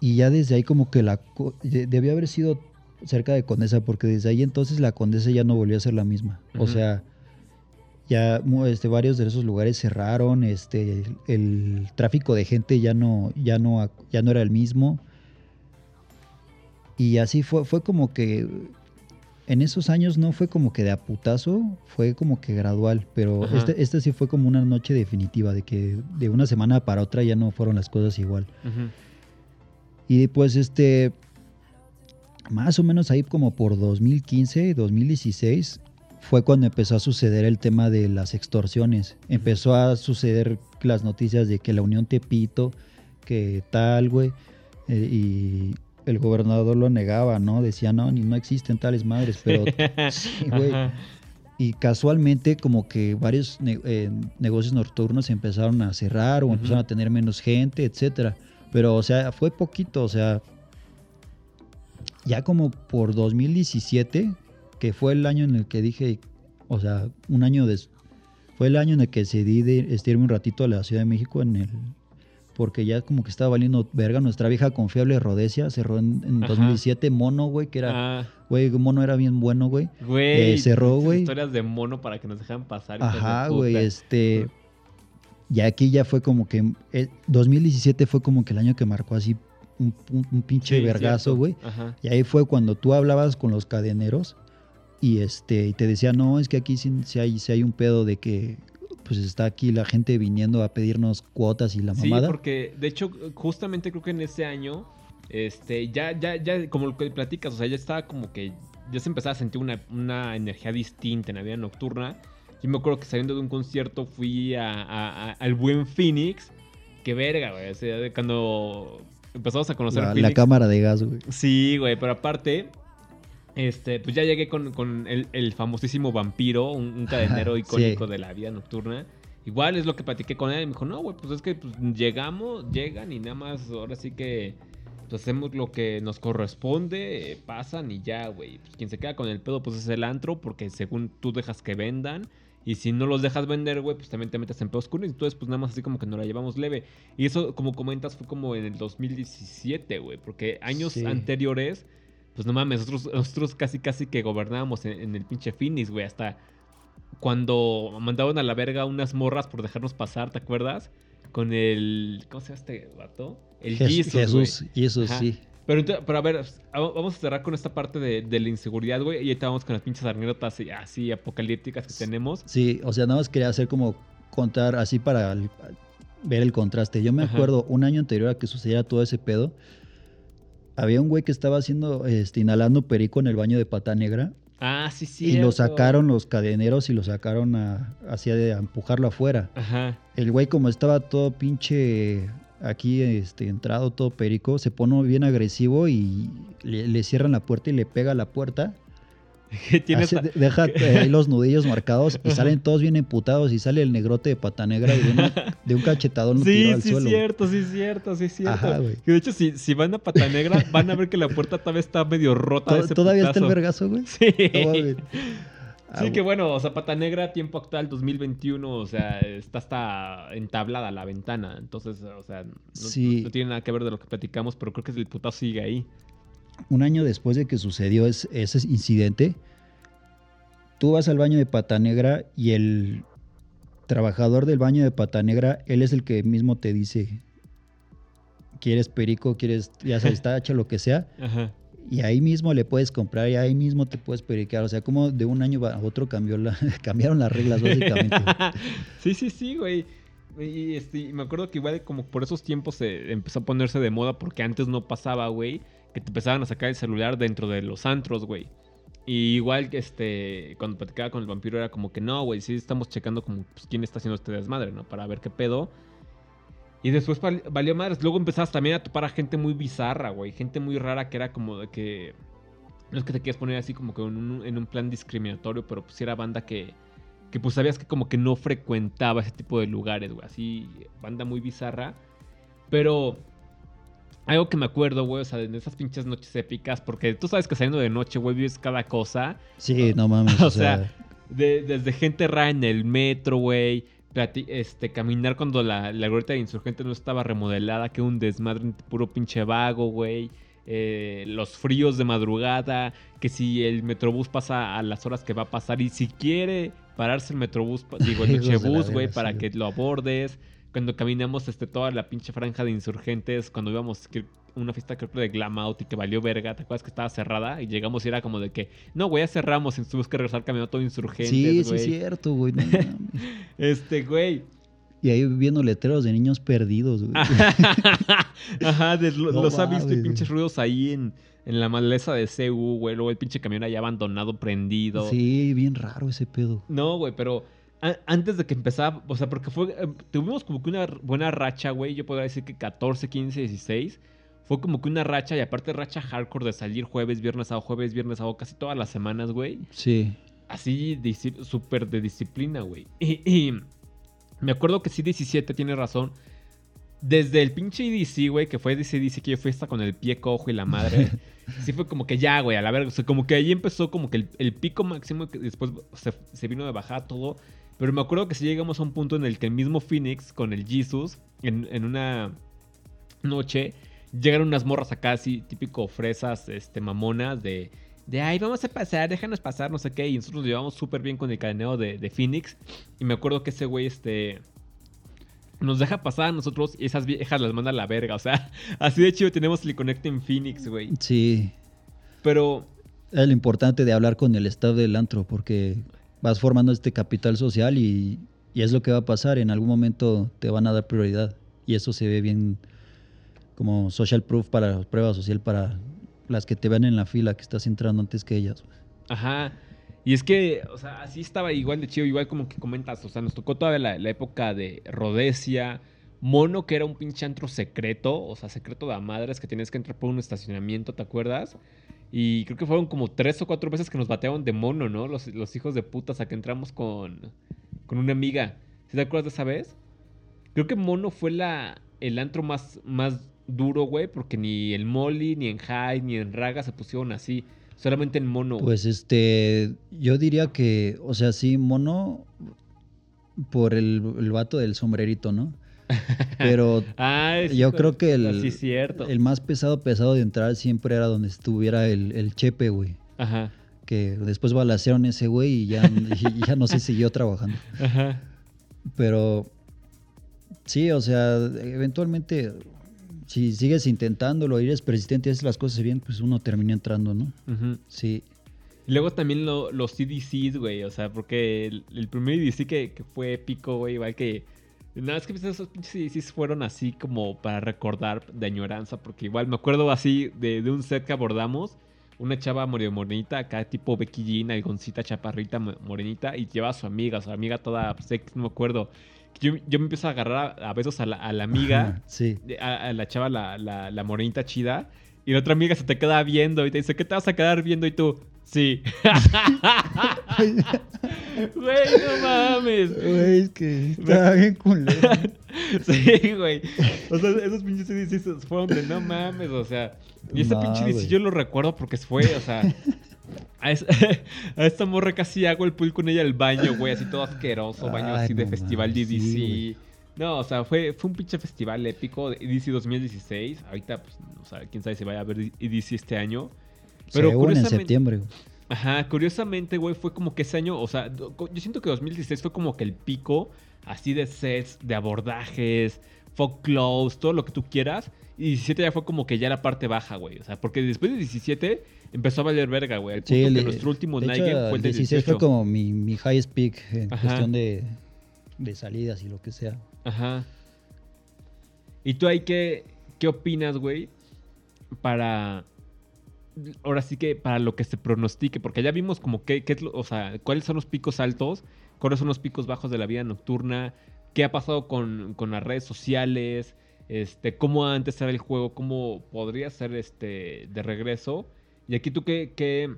Y ya desde ahí como que la... Debió haber sido cerca de Condesa, porque desde ahí entonces la Condesa ya no volvió a ser la misma. O sea, ya este, varios de esos lugares cerraron, este, el, el tráfico de gente ya no, ya no, ya no era el mismo. Y así fue, fue como que en esos años no fue como que de a putazo, fue como que gradual, pero Ajá. este, este sí fue como una noche definitiva, de que de una semana para otra ya no fueron las cosas igual. Y pues este, más o menos ahí como por 2015, 2016, fue cuando empezó a suceder el tema de las extorsiones. Empezó a suceder las noticias de que la Unión Tepito, que tal, güey, eh, y el gobernador lo negaba, ¿no? Decía, no, ni no existen tales madres, pero sí, güey. Y casualmente como que varios ne- eh, negocios nocturnos empezaron a cerrar o empezaron a tener menos gente, etcétera. Pero, o sea, fue poquito, o sea, ya como por 2017, que fue el año en el que dije, o sea, un año des fue el año en el que decidí de este, irme un ratito a la Ciudad de México en el porque ya como que estaba valiendo verga. Nuestra vieja confiable Rodesia cerró en, en Ajá. 2017 Mono, güey, que era, Ah, güey, Mono era bien bueno, güey. güey. Eh, cerró, güey. Historias de mono para que nos dejan pasar. Ajá, güey, este. Y aquí ya fue como que. eh, 2017 fue como que el año que marcó así un, un- un pinche Sí, vergazo, güey. Ajá. Y ahí fue cuando tú hablabas con los cadeneros y este y te decían, no, es que aquí sí, sí hay, sí hay un pedo de que pues está aquí la gente viniendo a pedirnos cuotas y la Sí, mamada. porque de hecho, justamente creo que en ese año, este, ya, ya, ya, como lo que platicas, o sea, ya estaba como que, ya se empezaba a sentir una, una energía distinta en la vida nocturna. Yo me acuerdo que saliendo de un concierto fui a, a- a- al buen Phoenix. Que verga, güey. O sea, cuando empezamos a conocer la, la Phoenix. cámara de gas, güey. Sí, güey, pero aparte, este, pues ya llegué con, con el, el famosísimo vampiro, un, un cadenero Sí. icónico de la vida nocturna. Igual es lo que platiqué con él. y Me dijo, no, güey, pues es que pues, llegamos, llegan y nada más, ahora sí que pues, hacemos lo que nos corresponde, eh, pasan y ya, güey. Pues quien se queda con el pedo, pues es el antro, porque según tú dejas que vendan. Y si no los dejas vender, güey, pues también te metes en pedos oscuros. Entonces, pues nada más así como que nos la llevamos leve. Y eso, como comentas, fue como en el 2017, güey. Porque años Sí. anteriores, pues no mames, nosotros, nosotros casi casi que gobernábamos en, en el pinche Phoenix, güey. Hasta cuando mandaban a la verga unas morras por dejarnos pasar, ¿te acuerdas? Con el... ¿Cómo se llama este vato? El. Jesús, Jesús, Ajá. sí. Pero, pero a ver, vamos a cerrar con esta parte de, de la inseguridad, güey. Y ahorita vamos con las pinches anécdotas así, así apocalípticas que tenemos. Sí, o sea, nada más quería hacer como contar así para ver el contraste. Yo me Ajá. acuerdo un año anterior a que sucediera todo ese pedo, había un güey que estaba haciendo, este, inhalando perico en el baño de Pata Negra Ah, sí, sí. y lo sacaron los cadeneros y lo sacaron a, hacia de a empujarlo afuera. Ajá. El güey como estaba todo pinche aquí este, entrado, todo perico, se pone bien agresivo y le, le cierran la puerta y le pega a la puerta. Que deja eh, ahí los nudillos marcados y salen todos bien emputados y sale el negrote de pata negra y de, una- de un cachetadón Sí, al sí, suelo. cierto, sí, cierto, sí, cierto. Güey. Que de hecho, si, si van a Pata Negra, van a ver que la puerta todavía está medio rota. ese ¿Todavía está el vergazo, güey? Sí. Mames. Ah, Sí, que bueno, o sea, Pata Negra, tiempo actual 2021, o sea, está hasta entablada la ventana. Entonces, o sea, no, Sí. no tiene nada que ver de lo que platicamos, pero creo que el putazo sigue ahí. Un año después de que sucedió es- ese incidente, tú vas al baño de pata negra y el trabajador del baño de pata negra, él es el que mismo te dice, quieres perico, quieres, ya sabes, tacha, lo que sea. Ajá. Y ahí mismo le puedes comprar y ahí mismo te puedes periquear. O sea, como de un año a otro cambió la, cambiaron las reglas, básicamente. sí, sí, sí, güey. Y este, y me acuerdo que igual como por esos tiempos se empezó a ponerse de moda porque antes no pasaba, güey, que te empezaban a sacar el celular dentro de los antros, güey. Y igual que este, cuando platicaba con el vampiro era como que no, güey, sí estamos checando como pues, quién está haciendo este desmadre, ¿no? Para ver qué pedo. Y después val- valió madres. Luego empezabas también a topar a gente muy bizarra, güey. Gente muy rara que era como de que... No es que te quieras poner así como que en un, en un plan discriminatorio, pero pues era banda que, que pues sabías que como que no frecuentaba ese tipo de lugares, güey. Así, banda muy bizarra. Pero algo que me acuerdo, güey, o sea, de esas pinches noches épicas, porque tú sabes que saliendo de noche, güey, vives cada cosa. Sí, no mames. O sea, de- desde gente rara en el metro, güey. Este, caminar cuando la, la glorieta de insurgente no estaba remodelada, que un desmadre puro pinche vago, güey. Eh, los fríos de madrugada, que si el metrobús pasa a las horas que va a pasar y si quiere pararse el metrobús, digo el mechebús, güey, para sí. que lo abordes. Cuando caminamos este, toda la pinche franja de insurgentes, cuando íbamos a una fiesta creo de Glam Out y que valió verga, ¿te acuerdas que estaba cerrada? Y llegamos y era como de que, no, güey, ya cerramos y tuvimos que regresar caminando todo insurgentes, sí, sí, es cierto, güey. no. Este, güey. y ahí viendo letreros de niños perdidos, güey. Ajá, de- lo- No los ha visto y pinches ruidos ahí en, en la maleza de CU, güey. Luego el pinche camión ahí abandonado, prendido. Sí, bien raro ese pedo. No, güey, pero a- antes de que empezara, o sea, porque fue, eh, tuvimos como que una buena racha, güey. Yo podría decir que 14, 15, 16. Fue como que una racha y aparte racha hardcore de salir jueves, viernes, sábado, jueves, viernes, sábado, casi todas las semanas, güey. Sí. Así, súper de disciplina, güey. Y, y me acuerdo que sí, 17 tiene razón. Desde el pinche EDC, güey, que fue ese EDC que yo fui hasta con el pie cojo y la madre. sí fue como que ya, güey, a la verga. O sea, como que ahí empezó como que el, el pico máximo que después se, se vino de bajada todo. Pero me acuerdo que sí llegamos a un punto en el que el mismo Phoenix con el Jesus, en, en una noche, llegaron unas morras acá así, típico fresas, este, mamonas, de, de, ay, vamos a pasar, déjanos pasar, no sé qué. Y nosotros nos llevamos súper bien con el cadeneo de, de Phoenix. Y me acuerdo que ese güey, este, nos deja pasar a nosotros y esas viejas las manda a la verga. O sea, así de chido tenemos el Connect en Phoenix, güey. Sí. Pero, Es lo importante de hablar con el staff del antro, porque vas formando este capital social y, es lo que va a pasar. En algún momento te van a dar prioridad. Y eso se ve bien como social proof para prueba social para las que te vean en la fila que estás entrando antes que ellas. Ajá. Y es que, o sea, así estaba igual de chido, igual como que comentas. O sea, nos tocó todavía la, época de Rodesia. Mono, que era un pinche antro secreto. O sea, secreto de madres que tenías que entrar por un estacionamiento, ¿te acuerdas? Y creo que fueron como tres o cuatro veces que nos batearon de mono, ¿no? Los, los hijos de putas a que entramos con, con una amiga. ¿Sí te acuerdas de esa vez? Creo que mono fue la, el antro más, más duro, güey, porque ni el Molly, ni en High, ni en Raga se pusieron así. Solamente en mono. Pues este, yo diría que, o sea, sí, mono por el, el vato del sombrerito, ¿no? Pero Ah, es yo creo que el, Sí, cierto. el más pesado, pesado de entrar siempre era donde estuviera el, el chepe, güey. Ajá, Que después balacearon ese güey y ya, y ya no se siguió trabajando. ajá. Pero sí, o sea, eventualmente, si sigues intentándolo eres persistente y haces las cosas bien, pues uno termina entrando, ¿no? ujú. Sí. Y Luego también lo- los CDCs, güey. O sea, porque el, el primer CDC que, que fue épico, güey, igual que. Nada, es que pues, esos pinches fueron así como para recordar de añoranza. Porque igual me acuerdo así de, de un set que abordamos. Una chava morenita, acá tipo Becky Jean, algoncita, chaparrita, mo- morenita. Y lleva a su amiga, su amiga toda sex, no me acuerdo. Yo, yo me empiezo a agarrar a, a besos a la, a la amiga. Sí. a la chava, la, la, la morenita chida. Y la otra amiga se te queda viendo y te dice, ¿qué te vas a quedar viendo? Y tú, sí. Güey, no mames. Güey, es que está bien culero. Sí, güey. O sea, esos pinches CDCs fueron de no mames, o sea. Y ese pinche güey. yo lo recuerdo porque fue, o sea. A, es- a esta morra casi hago el pool con ella el baño, güey, así todo asqueroso, baño Ay, así de festival de sí, DC. güey. no, o sea, fue, fue un pinche festival épico de DC 2016. Ahorita, pues, o sea, quién sabe si vaya a haber DC este año. Pero Según en curiosamente, septiembre. güey. Ajá, curiosamente, güey, fue como que ese año, o sea, yo siento que 2016 fue como que el pico así de sets, de abordajes, fog close, todo lo que tú quieras. Y 17 ya fue como que ya la parte baja, güey. O sea, porque después de 17 empezó a valer verga, güey. Punto Sí, que el- nuestro último de night hecho, game fue el el de 16 18. fue como mi, mi highest peak en Ajá. cuestión de, de salidas y lo que sea. Ajá. ¿Y tú ahí qué, qué opinas, güey? Para. Ahora sí que para lo que se pronostique, porque ya vimos como qué lo- o sea, cuáles son los picos altos, cuáles son los picos bajos de la vida nocturna, qué ha pasado con, con las redes sociales, este, cómo antes era el juego, cómo podría ser este de regreso. Y aquí tú qué, qué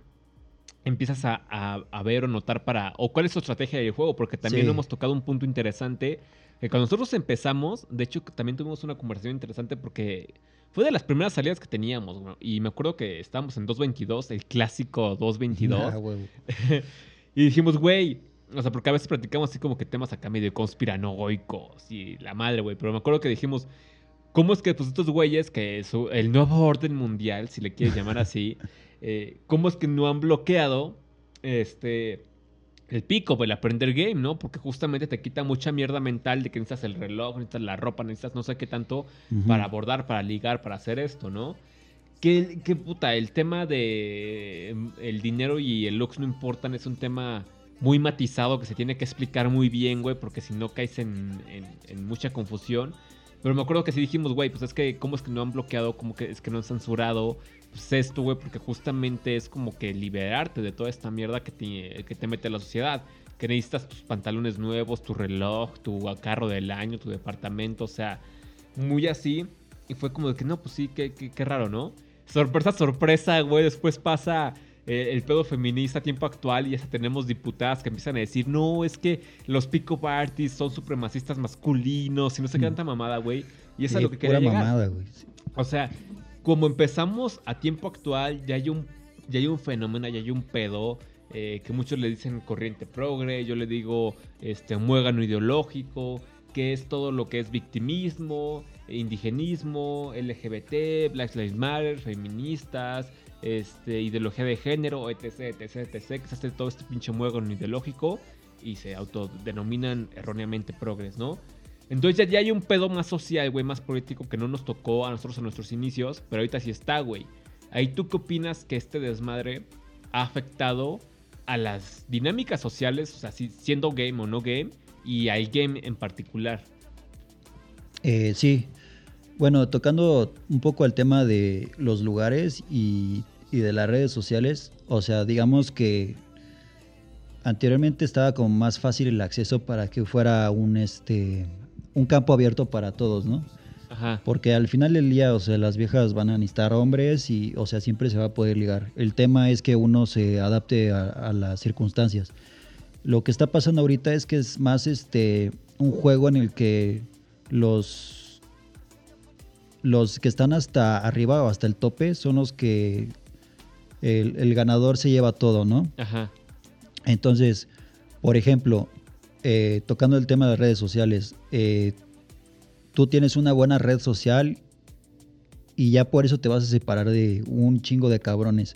empiezas a, a- a ver o notar para, o cuál es tu estrategia del juego, porque también Sí. hemos tocado un punto interesante que cuando nosotros empezamos, de hecho también tuvimos una conversación interesante porque fue de las primeras salidas que teníamos, güey. Y me acuerdo que estábamos en 222, el clásico 222. Ah, huevo. y dijimos, güey, o sea, porque a veces platicamos así como que temas acá medio conspiranoicos y la madre, güey. Pero me acuerdo que dijimos, ¿cómo es que pues estos güeyes, que es el nuevo orden mundial, si le quieres llamar así, eh, cómo es que no han bloqueado este el pico, el aprender game, ¿no? Porque justamente te quita mucha mierda mental de que necesitas el reloj, necesitas la ropa, necesitas no sé qué tanto para abordar, para ligar, para hacer esto, ¿no? Que, que puta, el tema de em, el dinero y el looks no importan, es un tema muy matizado que se tiene que explicar muy bien, güey, porque si no caes en, en- en mucha confusión. Pero me acuerdo que sí dijimos, güey, pues es que, ¿cómo es que no han bloqueado? ¿Cómo que es que no han censurado? Pues esto, güey, porque justamente es como que liberarte de toda esta mierda que te, que te mete la sociedad. Que necesitas tus pantalones nuevos, tu reloj, tu carro del año, tu departamento, o sea, muy así. Y fue como de que, no, pues sí, qué, qué, qué raro, ¿no? Sorpresa, sorpresa, güey. Después pasa eh, el pedo feminista a tiempo actual y ya tenemos diputadas que empiezan a decir, no, es que los pick-up artists son supremacistas masculinos y no sé qué Mm. tanta mamada, güey. Y eso es lo que quería llegar. mamada, güey. O sea, como empezamos a tiempo actual, ya hay un, ya hay un fenómeno, ya hay un pedo. eh, que muchos le dicen corriente progre, yo le digo este muégano ideológico, que es todo lo que es victimismo, indigenismo, LGBT, Black Lives Matter, feministas, este, ideología de género, etc, etc, etc, que se hace todo este pinche muégano ideológico y se autodenominan erróneamente progres, ¿no? Entonces ya, hay un pedo más social, güey, más político que no nos tocó a nosotros en nuestros inicios, pero ahorita sí está, güey. Ahí tú qué opinas que este desmadre ha afectado a las dinámicas sociales, o sea, si- siendo game o no game, y al game en particular. Eh, sí. Bueno, tocando un poco el tema de los lugares y de las redes sociales, o sea, digamos que anteriormente estaba como más fácil el acceso para que fuera un este un campo abierto para todos, ¿no? Ajá. Porque al final del día, o sea, las viejas van a necesitar hombres y, o sea, siempre se va a poder ligar. El tema es que uno se adapte a, a las circunstancias. Lo que está pasando ahorita es que es más este un juego en el que los los que están hasta arriba o hasta el tope son los que el, el ganador se lleva todo, ¿no? Ajá. Entonces, por ejemplo, eh, tocando el tema de redes sociales, eh, tú tienes una buena red social y ya por eso te vas a separar de un chingo de cabrones.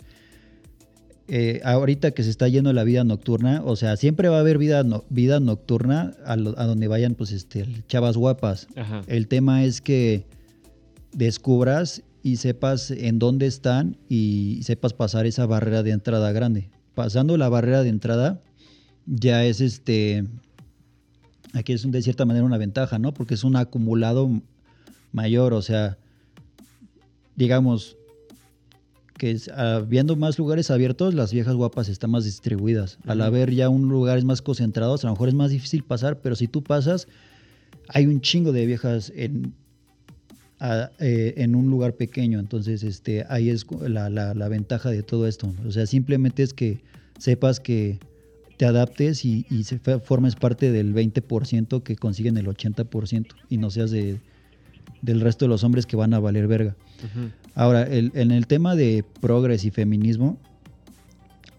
Eh, ahorita que se está yendo la vida nocturna, o sea, siempre va a haber vida, no- vida nocturna a, lo- a donde vayan, pues, este, chavas guapas. Ajá. El tema es que descubras y sepas en dónde están y sepas pasar esa barrera de entrada grande. Pasando la barrera de entrada, ya es este. Aquí es de cierta manera una ventaja, ¿no? Porque es un acumulado mayor, o sea, digamos que habiendo más lugares abiertos, las viejas guapas están más distribuidas. Al haber ya un lugares más concentrados, a lo mejor es más difícil pasar, pero si tú pasas, hay un chingo de viejas en, a- eh, en un lugar pequeño. Entonces, este, ahí es la, la- la ventaja de todo esto. O sea, simplemente es que sepas que te adaptes y, y se formes parte del 20% que consiguen el 80% y no seas de, del resto de los hombres que van a valer verga. Ahora, el- en el tema de progres y feminismo,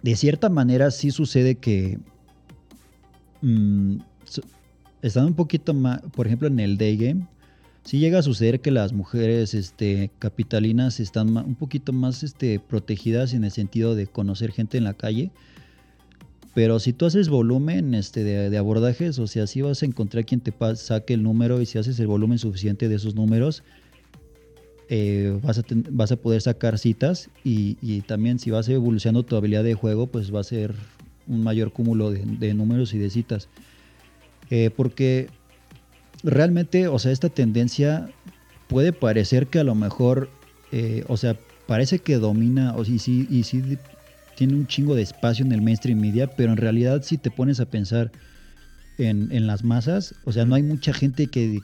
de cierta manera sí sucede que mm, so- estando un poquito más, por ejemplo, en el day game, sí llega a suceder que las mujeres este, capitalinas están un poquito más este, protegidas en el sentido de conocer gente en la calle. Pero si tú haces volumen este, de, abordajes, o sea, sí vas a encontrar quien te saque el número y si haces el volumen suficiente de esos números, eh, vas, a vas a poder sacar citas y, también si vas evolucionando tu habilidad de juego, pues va a ser un mayor cúmulo de, de números y de citas. Eh, porque realmente, o sea, esta tendencia puede parecer que a lo mejor, eh, o sea, parece que domina, o sí, y sí tiene un chingo de espacio en el mainstream media, pero en realidad si te pones a pensar en, en las masas, o sea, no hay mucha gente que,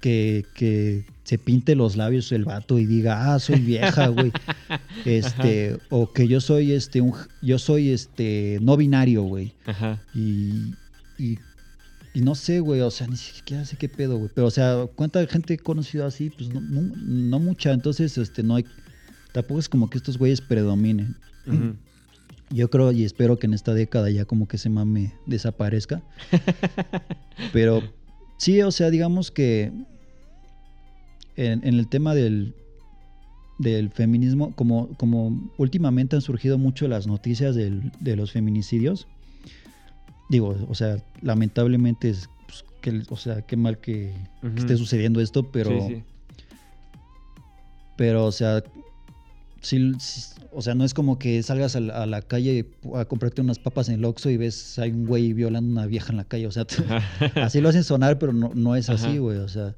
que, que se pinte los labios el vato y diga, ah, soy vieja, güey. Este, o que yo soy este, un, yo soy este, no binario, güey. Ajá. Y, y y no sé, güey, o sea, ni siquiera sé qué pedo, güey. Pero, o sea, ¿cuánta gente he conocido así? Pues no, no, no mucha. Entonces, este, no hay. Tampoco es como que estos güeyes predominen. Ujú. Yo creo y espero que en esta década ya como que ese mame desaparezca. Pero sí, o sea, digamos que en, en el tema del, del feminismo, como, como últimamente han surgido mucho las noticias del- de los feminicidios, digo, o sea, lamentablemente es, pues, que, o sea, qué mal que, que esté sucediendo esto, pero, Sí, sí. pero, o sea, sí, o sea, no es como que salgas a la, a la calle a comprarte unas papas en el Oxxo y ves hay un güey violando a una vieja en la calle, o sea, así lo hacen sonar, pero no, no es así, Ajá. güey. O sea,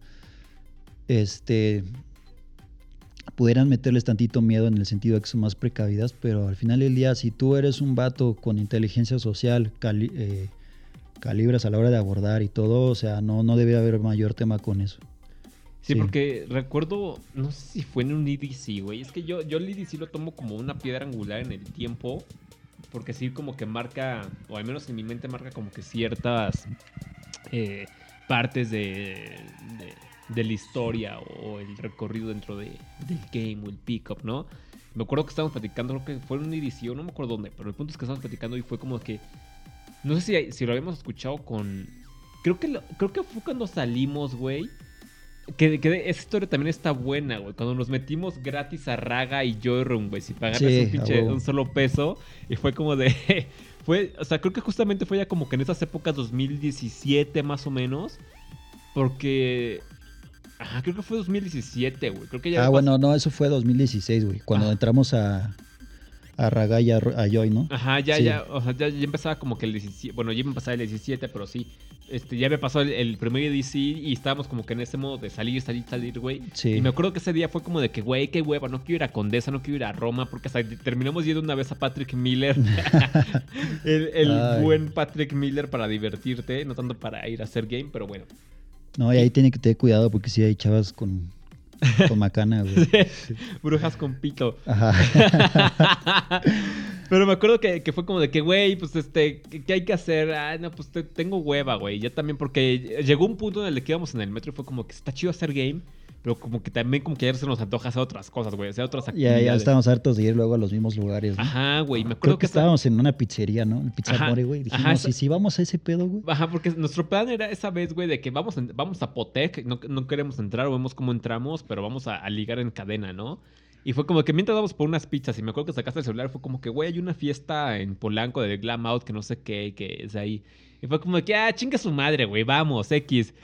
este. Pudieran meterles tantito miedo en el sentido de que son más precavidas, pero al final del día, si tú eres un vato con inteligencia social, cali- eh, calibras a la hora de abordar y todo, o sea, no, no debe haber mayor tema con eso. Sí, Sí. porque recuerdo, no sé si fue en un EDC, güey. Es que yo, yo el EDC lo tomo como una piedra angular en el tiempo. Porque sí, como que marca, o al menos en mi mente marca como que ciertas eh, partes de, de, de la historia o el recorrido dentro de, del game o el pickup, ¿no? Me acuerdo que estábamos platicando, creo que fue en un EDC, o no me acuerdo dónde, pero el punto es que estábamos platicando y fue como que, no sé si, si lo habíamos escuchado con... Creo que, lo- creo que fue cuando salimos, güey. Que, que esa historia también está buena, güey. Cuando nos metimos gratis a Raga y Joyroom, güey. Sin pagarles Sí, un pinche, un solo peso. Y fue como de. fue, o sea, creo que justamente fue ya como que en esas épocas 2017 más o menos. Porque. Ajá, creo que fue 2017, güey. Creo que ya. ah, bueno, no, eso fue 2016, güey. Cuando Ah. entramos a, a Raga y a, Joy, ¿no? Ajá, ya, Sí. ya, o sea, ya, ya empezaba como que el 17, bueno, ya me pasaba el 17, pero sí, este, ya me pasó el, el primer EDC y estábamos como que en ese modo de salir, salir, salir, güey. Sí. Y me acuerdo que ese día fue como de que, güey, qué hueva, no quiero ir a Condesa, no quiero ir a Roma, porque hasta terminamos yendo una vez a Patrick Miller, el, buen Patrick Miller para divertirte, no tanto para ir a hacer game, pero bueno. No, y ahí tiene que tener cuidado porque sí hay chavas con, con macana, güey. Brujas con pito. Ajá. Pero me acuerdo que, que fue como de que, güey, pues este, ¿qué, qué hay que hacer? Ah, no, pues te- tengo hueva, güey. Ya también, porque llegó un punto en el que íbamos en el metro y fue como que está chido hacer game, pero como que también como que ya se nos antoja hacer otras cosas, güey, hacer otras ya, actividades. ya estábamos hartos de ir luego a los mismos lugares. ¿no? Ajá, güey, me acuerdo Creo que estábamos en una pizzería, ¿no? En Pizza Ajá, More, güey. Dijimos, ajá, ¿y si vamos a ese pedo, güey? Ajá, porque nuestro plan era esa vez, güey, de que vamos, en- vamos a Potec, no, no queremos entrar o vemos cómo entramos, pero vamos a, a ligar en cadena, ¿no? Y fue como que mientras vamos por unas pizzas, y me acuerdo que sacaste el celular, fue como que, güey, hay una fiesta en Polanco de Glam Out que no sé qué, que es ahí. Y fue como que, ah, chinga su madre, güey, vamos, X.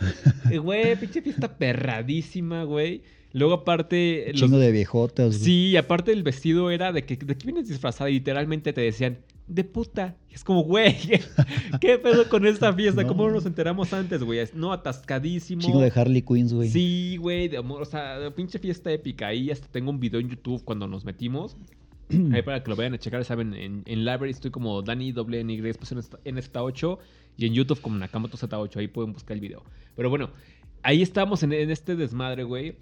Y, Güey, pinche fiesta perradísima, güey. Luego aparte... los- Chingo de viejotas, güey. Sí, aparte el vestido era de que de qué vienes disfrazada y literalmente te decían de puta. Es como, güey, ¿qué, pedo con esta fiesta? ¿Cómo no No. nos enteramos antes, güey? No, atascadísimo. Chingo de Harley Quinns, güey. Sí, güey, de amor, o sea, pinche fiesta épica. Ahí hasta tengo un video en YouTube cuando nos metimos. Ahí para que lo vayan a checar, saben, en, en Library estoy como Dani WNY después en esta, en esta 8 y en YouTube como Nakamoto Z8, ahí pueden buscar el video. Pero bueno, ahí estábamos en, en este desmadre, güey.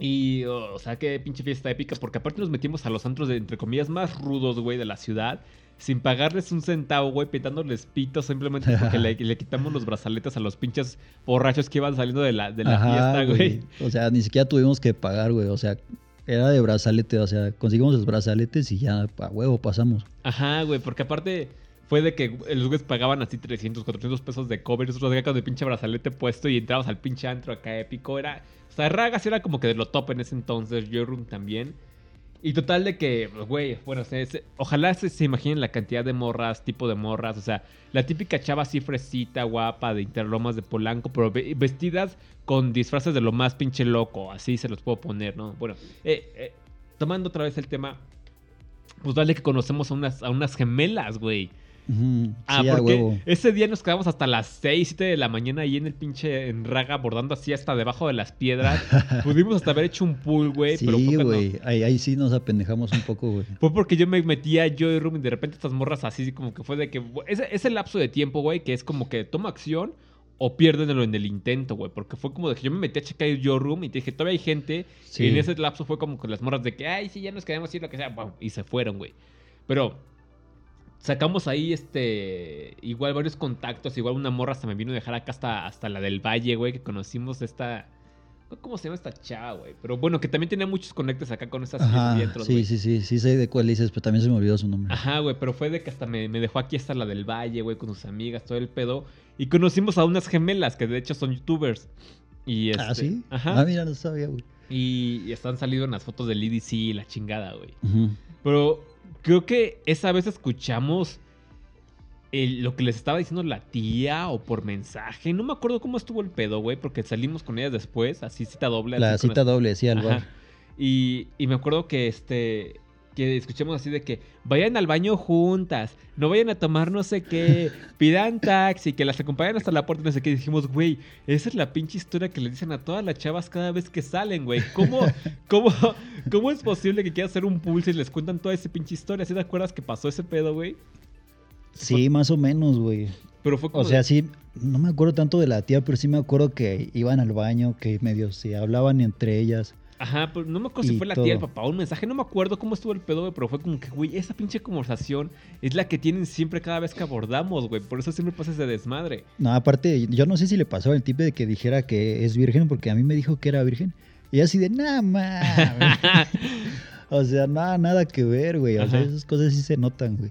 Y, oh, o sea, qué pinche fiesta épica, porque aparte nos metimos a los antros de, entre comillas, más rudos, güey, de la ciudad, sin pagarles un centavo, güey, pitándoles pitos simplemente porque le, le quitamos los brazaletes a los pinches borrachos que iban saliendo de la, de la Ajá, fiesta, güey. O sea, ni siquiera tuvimos que pagar, güey. O sea, era de brazalete. O sea, conseguimos los brazaletes y ya a huevo pasamos. Ajá, güey, porque aparte fue de que los güeyes pagaban así 300, 400 pesos de cover, nosotros acá con el pinche brazalete puesto y entramos al pinche antro acá épico. Era, o sea, Ragas era como que de lo top en ese entonces, Room también. Y total de que, pues, güey, bueno, se- ojalá se, se imaginen la cantidad de morras, tipo de morras, o sea, la típica chava así fresita, guapa, de Interlomas de Polanco, pero ve- vestidas con disfraces de lo más pinche loco, así se los puedo poner, ¿no? Bueno, eh, eh, tomando otra vez el tema, pues dale que conocemos a unas, a unas gemelas, güey. Ujú, Ah, sí, a porque ese día nos quedamos hasta las 6, 7 de la mañana ahí en el pinche en Raga, bordando así hasta debajo de las piedras. Pudimos hasta haber hecho un pool, güey, Sí, güey. Ahí, ahí sí nos apendejamos un poco, güey. Fue porque yo me metía a Joy Room y de repente estas morras así como que fue de que... Ese, ese lapso de tiempo, güey, que es como que toma acción o piérdenlo en el intento, güey. Porque fue como de que yo me metí a checar Joy Room y te dije, todavía hay gente. Sí. Y en ese lapso fue como con las morras de que, ay, sí, ya nos quedamos así, lo que sea. Wow, y se fueron, güey. Pero sacamos ahí, este, igual varios contactos, igual una morra hasta me vino a dejar acá hasta, hasta la del Valle, güey, que conocimos esta... ¿Cómo se llama esta chava, güey? Pero bueno, que también tenía muchos conectes acá con estas Ajá, dientros, sí, güey. sí, sí, sí sé de cuál dices, pero también se me olvidó su nombre. Ajá, güey, pero fue de que hasta me, me dejó aquí hasta la del Valle, güey, con sus amigas, todo el pedo. Y conocimos a unas gemelas que de hecho son youtubers. Y este, Ah, ¿sí? Ajá. Ah, mira, no sabía, güey. Y, y están salido en las fotos del EDC y la chingada, güey. Ujú. Pero creo que esa vez escuchamos el- lo que les estaba diciendo la tía o por mensaje. No me acuerdo cómo estuvo el pedo, güey, porque salimos con ellas después, así cita doble. La cita doble, sí, al bar. Y, y me acuerdo que este que escuchamos así de que vayan al baño juntas, no vayan a tomar no sé qué, pidan taxi, que las acompañen hasta la puerta, no sé qué. Y dijimos, güey, esa es la pinche historia que le dicen a todas las chavas cada vez que salen, güey. ¿Cómo, cómo, ¿Cómo es posible que quieras hacer un pulso y les cuentan toda esa pinche historia? ¿Sí te acuerdas que pasó ese pedo, güey? Sí, más o menos, güey. Pero fue como O sea, de- sí, no me acuerdo tanto de la tía, pero sí me acuerdo que iban al baño, que medio se hablaban entre ellas. Ajá, pero no me acuerdo si fue la tía, el todo. papá o un mensaje, no me acuerdo cómo estuvo el pedo, güey, pero fue como que, güey, esa pinche conversación es la que tienen siempre cada vez que abordamos, güey. Por eso siempre pasa ese desmadre. No, aparte, yo no sé si le pasó al tipo de que dijera que es virgen, porque a mí me dijo que era virgen. Y así de, nada más. o sea, nada, nada que ver, güey. O sea, esas cosas sí se notan, güey.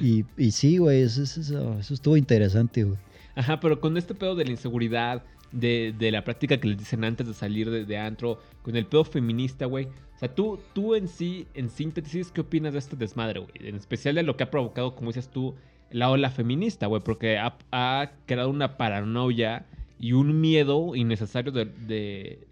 Y, y, y sí, güey, eso, eso- eso- eso estuvo interesante, güey. Ajá, pero con este pedo de la inseguridad, de, de la práctica que les dicen antes de salir de, de antro, con el pedo feminista, güey. O sea, tú, tú en sí, en síntesis, ¿qué opinas de este desmadre, güey? En especial de lo que ha provocado, como dices tú, la ola feminista, güey, porque ha, ha creado una paranoia y un miedo innecesario de,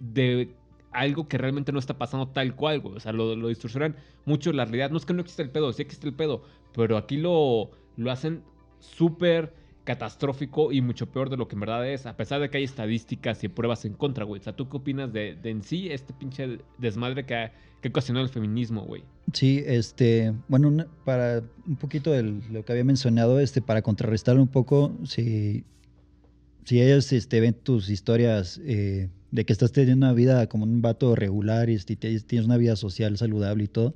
de, algo que realmente no está pasando tal cual, güey. O sea, lo, lo distorsionan mucho la realidad. No es que no existe el pedo, sí existe el pedo, pero aquí lo, lo hacen súper catastrófico y mucho peor de lo que en verdad es, a pesar de que hay estadísticas y pruebas en contra, güey. O sea, ¿tú qué opinas de, de en sí este pinche desmadre que ha, que ha ocasionado el feminismo, güey? Sí, este, bueno, para un poquito de lo que había mencionado, este, para contrarrestarlo un poco, si, si ellos este, ven tus historias eh, de que estás teniendo una vida como un vato regular y este, te- tienes una vida social saludable y todo,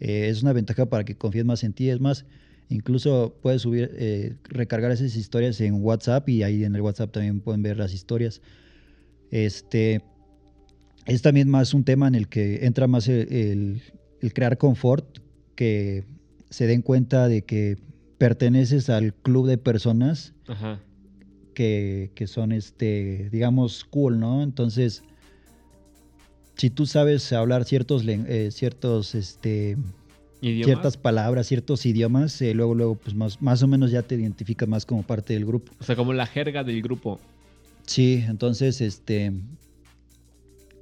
eh, es una ventaja para que confíes más en ti. Es más, incluso puedes subir, eh, recargar esas historias en WhatsApp y ahí en el WhatsApp también pueden ver las historias. Este, es también más un tema en el que entra más el, el- el crear confort, que se den cuenta de que perteneces al club de personas Ajá. que, que son, este, digamos, cool, ¿no? Entonces, si tú sabes hablar ciertos, eh, ciertos, este, ¿Idiomas? ciertas palabras, ciertos idiomas, eh, luego, luego, pues más, más o menos ya te identificas más como parte del grupo. O sea, como la jerga del grupo. Sí, entonces, este,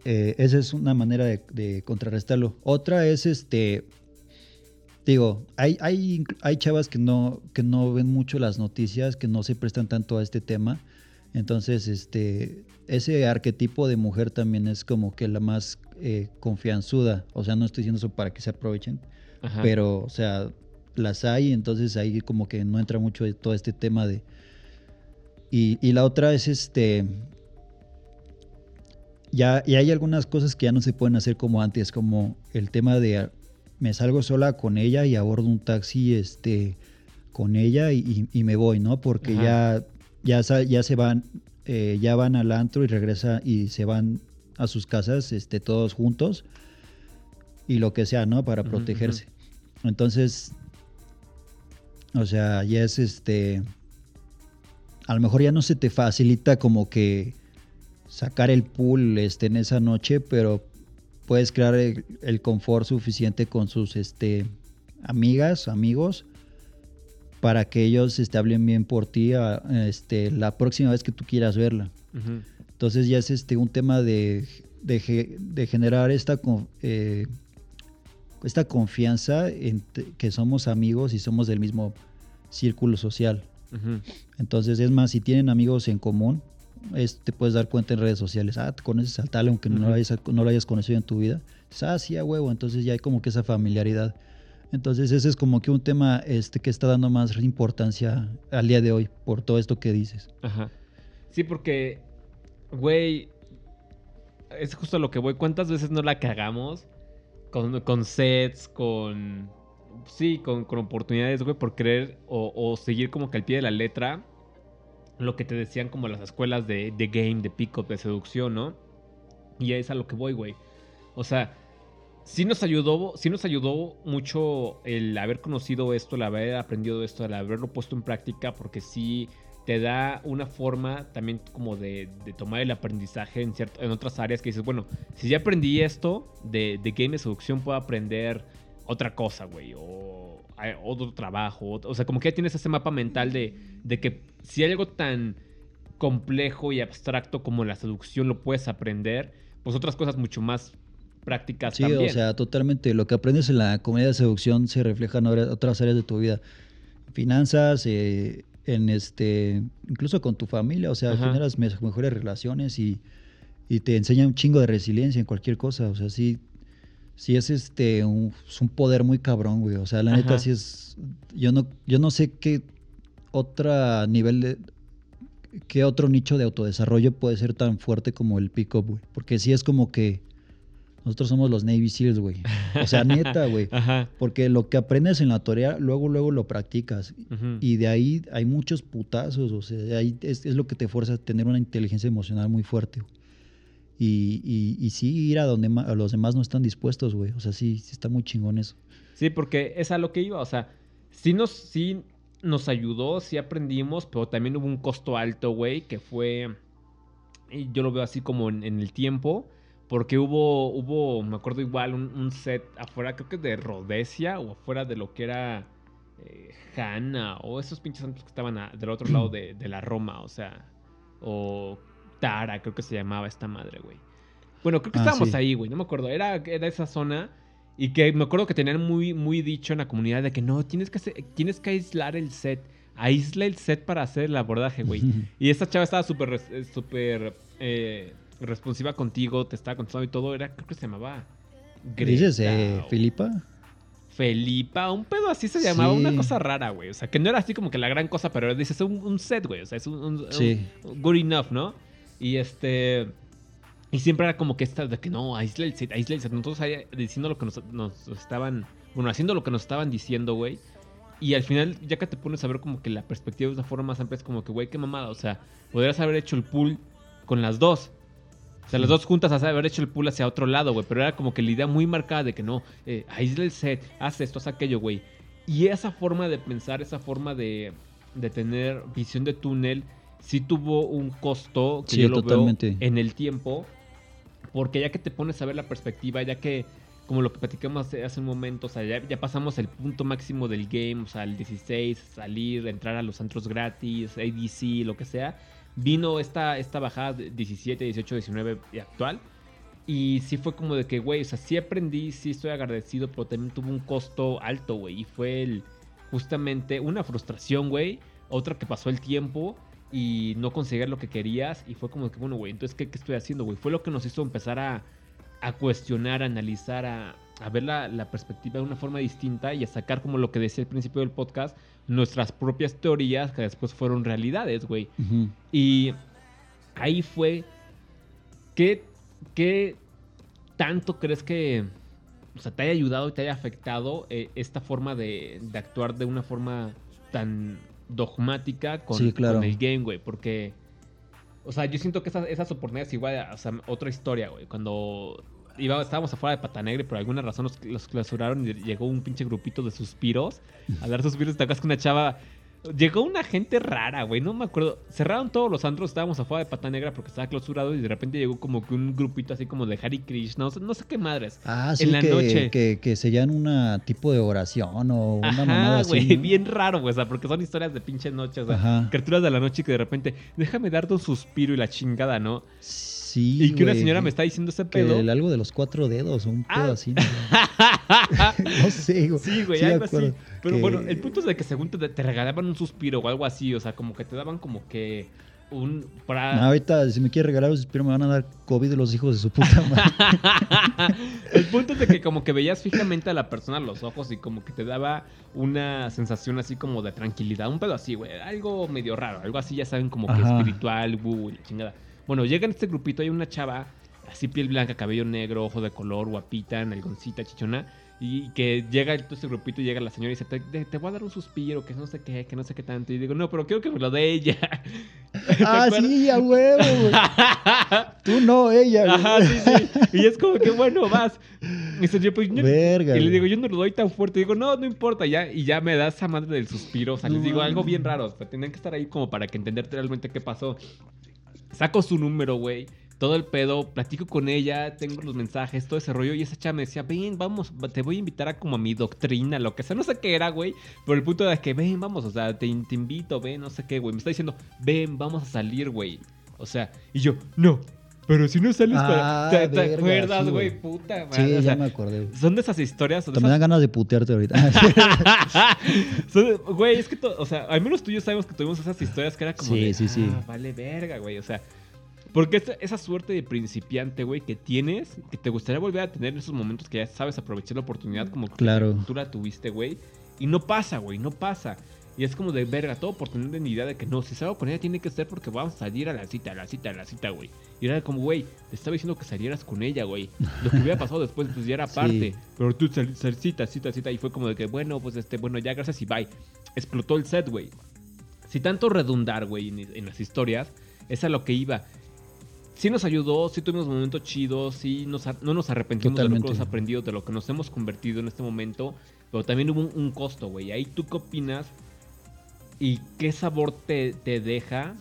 eh, esa es una manera de, de contrarrestarlo. Otra es, este, digo, hay, hay, hay chavas que no, que no ven mucho las noticias, que no se prestan tanto a este tema. Entonces, este, ese arquetipo de mujer también es como que la más eh, confianzuda. O sea, no estoy diciendo eso para que se aprovechen, Ajá. pero, o sea, las hay, entonces ahí como que no entra mucho todo este tema de... Y, y la otra es este... Ya, y hay algunas cosas que ya no se pueden hacer como antes, como el tema de me salgo sola con ella y abordo un taxi este, con ella y, me voy, ¿no? Porque Ajá. ya, ya, ya se van, eh, ya van al antro y regresa y se van a sus casas este, todos juntos y lo que sea, ¿no? Para protegerse. Entonces, o sea, ya es este. A lo mejor ya no se te facilita como que sacar el pool este, en esa noche, pero puedes crear el, el confort suficiente con sus este, amigas, amigos, para que ellos este, hablen bien por ti a- este, la próxima vez que tú quieras verla. Entonces ya es este un tema de, de, ge- de generar esta, eh, esta confianza en que somos amigos y somos del mismo círculo social. Entonces es más, si tienen amigos en común, es- te puedes dar cuenta en redes sociales, ah, te conoces al tal aunque no, lo hayas, no lo hayas conocido en tu vida. Dices, ah, sí, a huevo, entonces ya hay como que esa familiaridad. Entonces ese es como que un tema este, que está dando más importancia al día de hoy por todo esto que dices. Ajá. Sí, porque, güey, es justo a lo que voy. ¿Cuántas veces no la cagamos con, con sets, con... sí, con, con oportunidades, güey, por creer o, seguir como que al pie de la letra lo que te decían como las escuelas de, de game, de pick-up, de seducción, ¿no? Y es a lo que voy, güey. O sea, sí nos ayudó, sí nos ayudó mucho el haber conocido esto, el haber aprendido esto, el haberlo puesto en práctica, porque sí te da una forma también como de, de tomar el aprendizaje en, cierto, en otras áreas que dices, bueno, si ya aprendí esto de, de game de seducción, puedo aprender otra cosa, güey, o otro trabajo, o sea, como que ya tienes ese mapa mental de, de que si hay algo tan complejo y abstracto como la seducción lo puedes aprender, pues otras cosas mucho más prácticas Sí, también. o sea, totalmente. Lo que aprendes en la comedia de seducción se refleja en otras áreas de tu vida. Finanzas, eh, en este, incluso con tu familia, o sea, Ajá. generas me- mejores relaciones y, y te enseña un chingo de resiliencia en cualquier cosa. O sea, sí, sí es este un, es un poder muy cabrón, güey. O sea, la neta sí es. Yo no, yo no sé qué otro nivel de. qué otro nicho de autodesarrollo puede ser tan fuerte como el pick-up, güey. Porque sí es como que. Nosotros somos los Navy SEALs, güey. O sea, neta, güey. Ajá. Porque lo que aprendes en la teoría, luego, luego lo practicas. Y de ahí hay muchos putazos. O sea, de ahí es, es lo que te fuerza a tener una inteligencia emocional muy fuerte. Y, y, y sí ir a donde a los demás no están dispuestos, güey. O sea, sí, sí está muy chingón eso. Sí, porque es a lo que iba, o sea, sí nos, sí nos ayudó, sí aprendimos, pero también hubo un costo alto, güey, que fue, yo lo veo así como en, en el tiempo, porque hubo, hubo, me acuerdo igual, un, un set afuera, creo que de Rhodesia, o afuera de lo que era eh, Hanna, o esos pinches santos que estaban a- del otro lado de, de la Roma, o sea, o Tara, creo que se llamaba esta madre, güey. Bueno, creo que Ah, estábamos sí. ahí, güey, no me acuerdo, era, era esa zona... Y que me acuerdo que tenían muy, muy dicho en la comunidad de que no, tienes que, hacer- tienes que aislar el set. Aísla el set para hacer el abordaje, güey. y esta chava estaba súper eh, súper eh, responsiva contigo, te estaba contestando y todo. Era, creo que se llamaba ¿Dices eh, Filipa? Felipa, un pedo así se llamaba, Sí. una cosa rara, güey. O sea, que no era así como que la gran cosa, pero dices un, un set, güey. O sea, es un, un- Sí. un- good enough, ¿no? Y este. Y siempre era como que esta de que no, aísla el set, aísla el set. Nosotros ahí diciendo lo que nos, nos estaban. Bueno, haciendo lo que nos estaban diciendo, güey. Y al final, ya que te pones a ver como que la perspectiva de una forma más amplia, es como que, güey, qué mamada. O sea, podrías haber hecho el pool con las dos. O sea, las dos juntas haz haber hecho el pool hacia otro lado, güey. Pero era como que la idea muy marcada de que no, eh, aísla el set, haz esto, haz aquello, güey. Y esa forma de pensar, esa forma de, de tener visión de túnel, sí tuvo un costo que Sí, yo lo totalmente. veo en el tiempo. Porque ya que te pones a ver la perspectiva, ya que, como lo que platicamos hace, hace un momento, o sea, ya, ya pasamos el punto máximo del game, o sea, el 16, salir, entrar a los antros gratis, ADC, lo que sea. Vino esta, esta bajada de 17, 18, 19 y actual. Y sí fue como de que, güey, o sea, sí aprendí, sí estoy agradecido, pero también tuvo un costo alto, güey. Y fue el, justamente una frustración, güey. Otra que pasó el tiempo y no conseguir lo que querías. Y fue como que, bueno, güey, entonces, ¿qué, qué estoy haciendo, güey? Fue lo que nos hizo empezar a, a cuestionar, a analizar, a, a ver la, la perspectiva de una forma distinta y a sacar, como lo que decía al principio del podcast, nuestras propias teorías que después fueron realidades, güey. Y ahí fue. ¿Qué, qué tanto crees que o sea, te haya ayudado y te haya afectado eh, esta forma de, de actuar de una forma tan dogmática con, Sí, claro. con el game, güey? Porque. O sea, yo siento que esas, esas oportunidades igual, o sea, otra historia, güey. Cuando iba, estábamos afuera de Pata Negra y por alguna razón los, los clausuraron y llegó un pinche grupito de suspiros a dar suspiros. Te acuerdas que una chava. Llegó una gente rara, güey. No me acuerdo. Cerraron todos los antros. Estábamos afuera de Pata Negra porque estaba clausurado. Y de repente llegó como que un grupito así como de Hari Krishna. No sé, no sé qué madres. Ah, sí, En la que, noche. que, que sellan una tipo de oración o una Ajá, mamada así. güey. ¿no? Bien raro, güey. O sea, porque son historias de pinche noche. O sea, Ajá. criaturas de la noche que de repente. Déjame darte un suspiro y la chingada, ¿no? Sí, y que una señora me está diciendo ese pedo. el- algo de los cuatro dedos o un pedo Ah. así. ¿no? no sé, güey. Sí, güey, Sí algo así. Pero que- bueno, el punto es de que según te, te regalaban un suspiro o algo así, o sea, como que te daban como que un... Para... No, ahorita, si me quiere regalar un suspiro, me van a dar COVID los hijos de su puta madre. el punto es de que como que veías fijamente a la persona a los ojos y como que te daba una sensación así como de tranquilidad, un pedo así, güey, algo medio raro, algo así, ya saben, como que espiritual, la chingada. Bueno, llega en este grupito, hay una chava, así piel blanca, cabello negro, ojo de color, guapita, nalgoncita, chichona, Y que llega todo ese grupito y llega la señora y dice, te, voy a dar un suspiro, que no sé qué, que no sé qué tanto. Y digo, no, pero quiero que me lo dé ella. ¿Te Ah, sí, a huevo, güey. Tú no, ella, güey. Ajá, sí, sí. Y es como que, bueno, vas. Y, dice, yo, pues, yo- Verga, y le digo, yo no lo doy tan fuerte. digo, no, no importa. Ya, y ya me da esa madre del suspiro. O sea, les digo algo bien raro. O sea, tenían que estar ahí como para que entenderte realmente qué pasó. Saco su número, güey. Todo el pedo, platico con ella, tengo los mensajes, todo ese rollo. Y esa chava me decía, ven, vamos, te voy a invitar a como a mi doctrina, lo que sea. No sé qué era, güey. Pero el punto era que, ven, vamos, o sea, te, te invito, ven, no sé qué, güey. Me está diciendo, ven, vamos a salir, güey. O sea, y yo, no. Pero si no sales para... Ah, ¿Te, te verga, acuerdas, sí, güey? Puta Sí, madre. ya sea, me acordé. son de esas historias. Hasta me dan esas- ganas de putearte ahorita. Güey, es que, to- o sea, al menos tú y yo sabemos que tuvimos esas historias que era como Sí, de, sí, sí. "Ah, vale verga, güey, o sea, porque esa, esa suerte de principiante, güey, que tienes, que te gustaría volver a tener en esos momentos que ya sabes aprovechar la oportunidad como que Claro. tú la tuviste, güey, y no pasa, güey, no pasa. Y es como de verga, todo por tener la idea de que no, si salgo con ella tiene que ser porque vamos a salir a la cita, a la cita, a la cita, güey. Y era como, güey, te estaba diciendo que salieras con ella, güey. Lo que hubiera pasado después, pues ya era Sí. parte. Pero tú sal, sal- cita, cita, cita. Y fue como de que, bueno, pues este, bueno, ya gracias y bye. Explotó el set, güey. Si tanto redundar, güey, en, en las historias, es a lo que iba. Sí nos ayudó, sí tuvimos momentos chidos, sí nos, no nos arrepentimos de lo que hemos aprendido, de lo que nos hemos convertido en este momento, pero también hubo un, un costo, güey. Ahí tú qué opinas y qué sabor te, te deja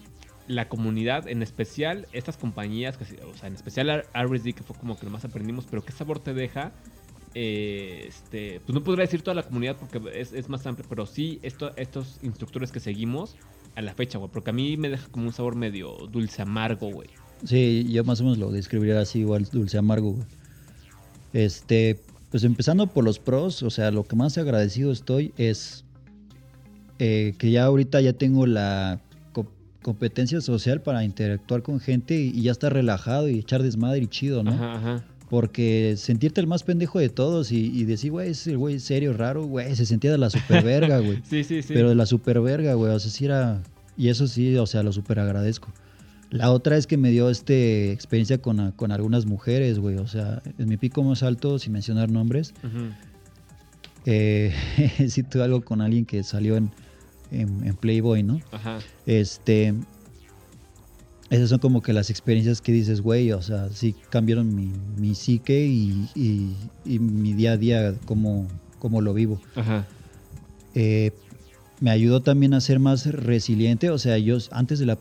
la comunidad, en especial estas compañías, que, o sea, en especial RSD, que fue como que lo más aprendimos, pero qué sabor te deja. eh, este, pues no podría decir toda la comunidad porque es, es más amplio, pero sí esto, estos instructores que seguimos a la fecha, güey, porque a mí me deja como un sabor medio dulce amargo, güey. Sí, yo más o menos lo describiría así, igual dulce amargo, güey. Este, pues empezando por los pros, o sea, lo que más agradecido estoy es eh, que ya ahorita ya tengo la co- competencia social para interactuar con gente y, y ya estar relajado y echar desmadre y chido, ¿no? Ajá, ajá. Porque sentirte el más pendejo de todos y, y decir, güey, ese el güey serio, raro, güey, se sentía de la super verga, güey. Sí, sí, sí. Pero de la super verga, güey. O sea, sí era. Y eso sí, o sea, lo super agradezco. La otra es que me dio este experiencia con, con algunas mujeres, güey. O sea, en mi pico más alto, sin mencionar nombres, Ujú. Eh, sí tuve algo con alguien que salió en, en, en Playboy, ¿no? Ajá. Este. Esas son como que las experiencias que dices, güey, o sea, sí cambiaron mi, mi psique y, y- y mi día a día, como, como lo vivo. Ajá. Eh, me ayudó también a ser más resiliente. O sea, yo antes de la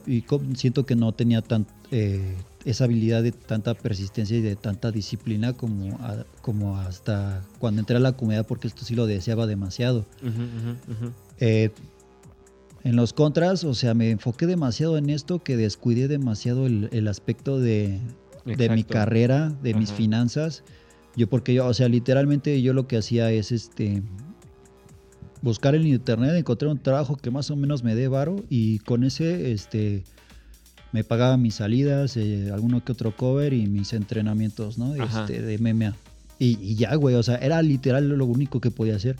siento que no tenía tan, eh, esa habilidad de tanta persistencia y de tanta disciplina como, a- como hasta cuando entré a la comunidad, porque esto sí lo deseaba demasiado. Eh, en los contras, o sea, me enfoqué demasiado en esto que descuidé demasiado el, el aspecto de, de mi carrera, de mis finanzas. Yo, porque yo, o sea, literalmente yo lo que hacía es este buscar en internet, encontrar un trabajo que más o menos me dé varo y con ese este me pagaba mis salidas, eh, alguno que otro cover y mis entrenamientos, ¿no? Este, de MMA. Y, y ya, güey, o sea, era literal lo único que podía hacer.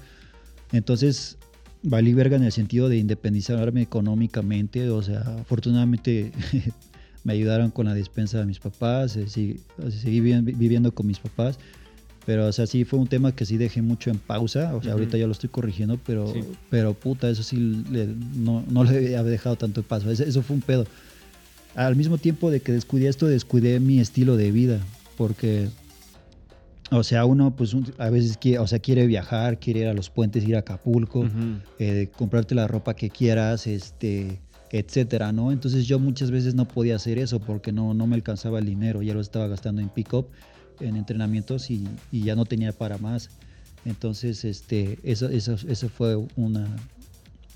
Entonces, valí verga en el sentido de independizarme económicamente, o sea, afortunadamente me ayudaron con la despensa de mis papás, eh, sí, o sea, seguí vi- viviendo con mis papás, pero o sea, sí fue un tema que sí dejé mucho en pausa, o sea, Ujú. ahorita ya lo estoy corrigiendo, pero, Sí. pero puta, eso sí le- no, no le había dejado tanto paso, Ese- eso fue un pedo. Al mismo tiempo de que descuidé esto, descuidé mi estilo de vida, porque o sea, uno pues un- a veces quiere, o sea, quiere viajar, quiere ir a los puentes, ir a Acapulco, eh, comprarte la ropa que quieras, este, etcétera, ¿no? Entonces yo muchas veces no podía hacer eso porque no, no me alcanzaba el dinero, ya lo estaba gastando en pick-up, en entrenamientos y, y ya no tenía para más. Entonces, este, eso, eso, eso fue una...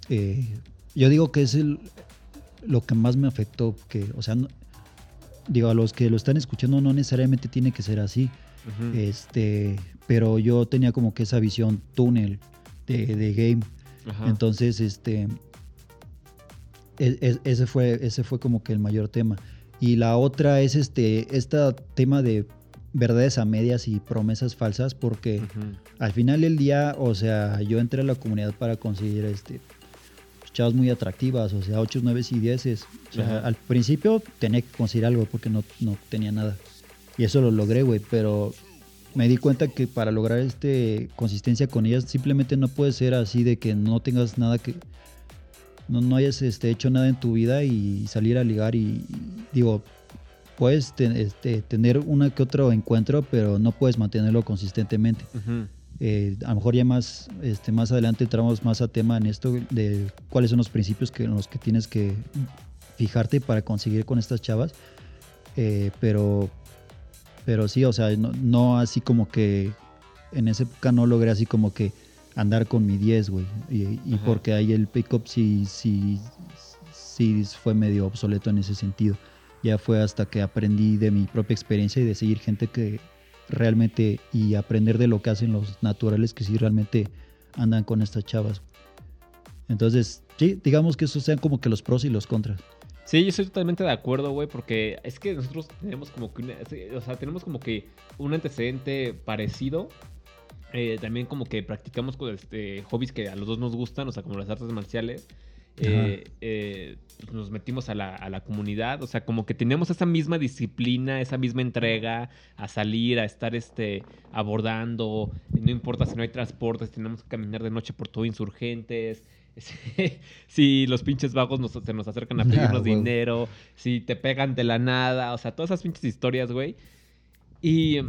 eh, yo digo que es el, lo que más me afectó, que, o sea, no- digo, a los que lo están escuchando no necesariamente tiene que ser así, este, pero yo tenía como que esa visión túnel de, de game. Ajá. Entonces, este, e- e- ese fue, ese fue como que el mayor tema. Y la otra es este, este tema de verdades a medias y promesas falsas, porque al final del día, o sea, yo entré a la comunidad para conseguir este chavas muy atractivas, o sea, 8, 9 y 10. O sea, al principio tenía que conseguir algo porque no, no tenía nada. Y eso lo logré, güey, pero me di cuenta que para lograr este consistencia con ellas simplemente no puede ser así de que no tengas nada que no, no hayas este, hecho nada en tu vida y salir a ligar y, y digo puedes te- este, tener una que otro encuentro pero no puedes mantenerlo consistentemente Ujú. Eh, a lo mejor ya más este más adelante entramos más a tema en esto de cuáles son los principios que en los que tienes que fijarte para conseguir con estas chavas. Eh, pero pero sí o sea no, no así como que en esa época no logré así como que andar con mi 10 güey. Y, y porque ahí el pick-up sí sí sí fue medio obsoleto en ese sentido. Ya fue hasta que aprendí de mi propia experiencia y de seguir gente que realmente y aprender de lo que hacen los naturales que sí realmente andan con estas chavas. Entonces, sí, digamos que esos sean como que los pros y los contras. Sí, yo estoy totalmente de acuerdo, güey, porque es que nosotros tenemos como que o sea, tenemos como que un antecedente parecido. Eh, también como que practicamos con este, hobbies que a los dos nos gustan, o sea, como las artes marciales. Eh, eh, nos metimos a la, a la comunidad, o sea, como que teníamos esa misma disciplina, esa misma entrega a salir, a estar este, abordando, no importa si no hay transportes, tenemos que caminar de noche por todo insurgentes, si los pinches vagos nos, se nos acercan a Ah, pedirnos huevo. dinero, si te pegan de la nada, o sea, todas esas pinches historias, güey. Y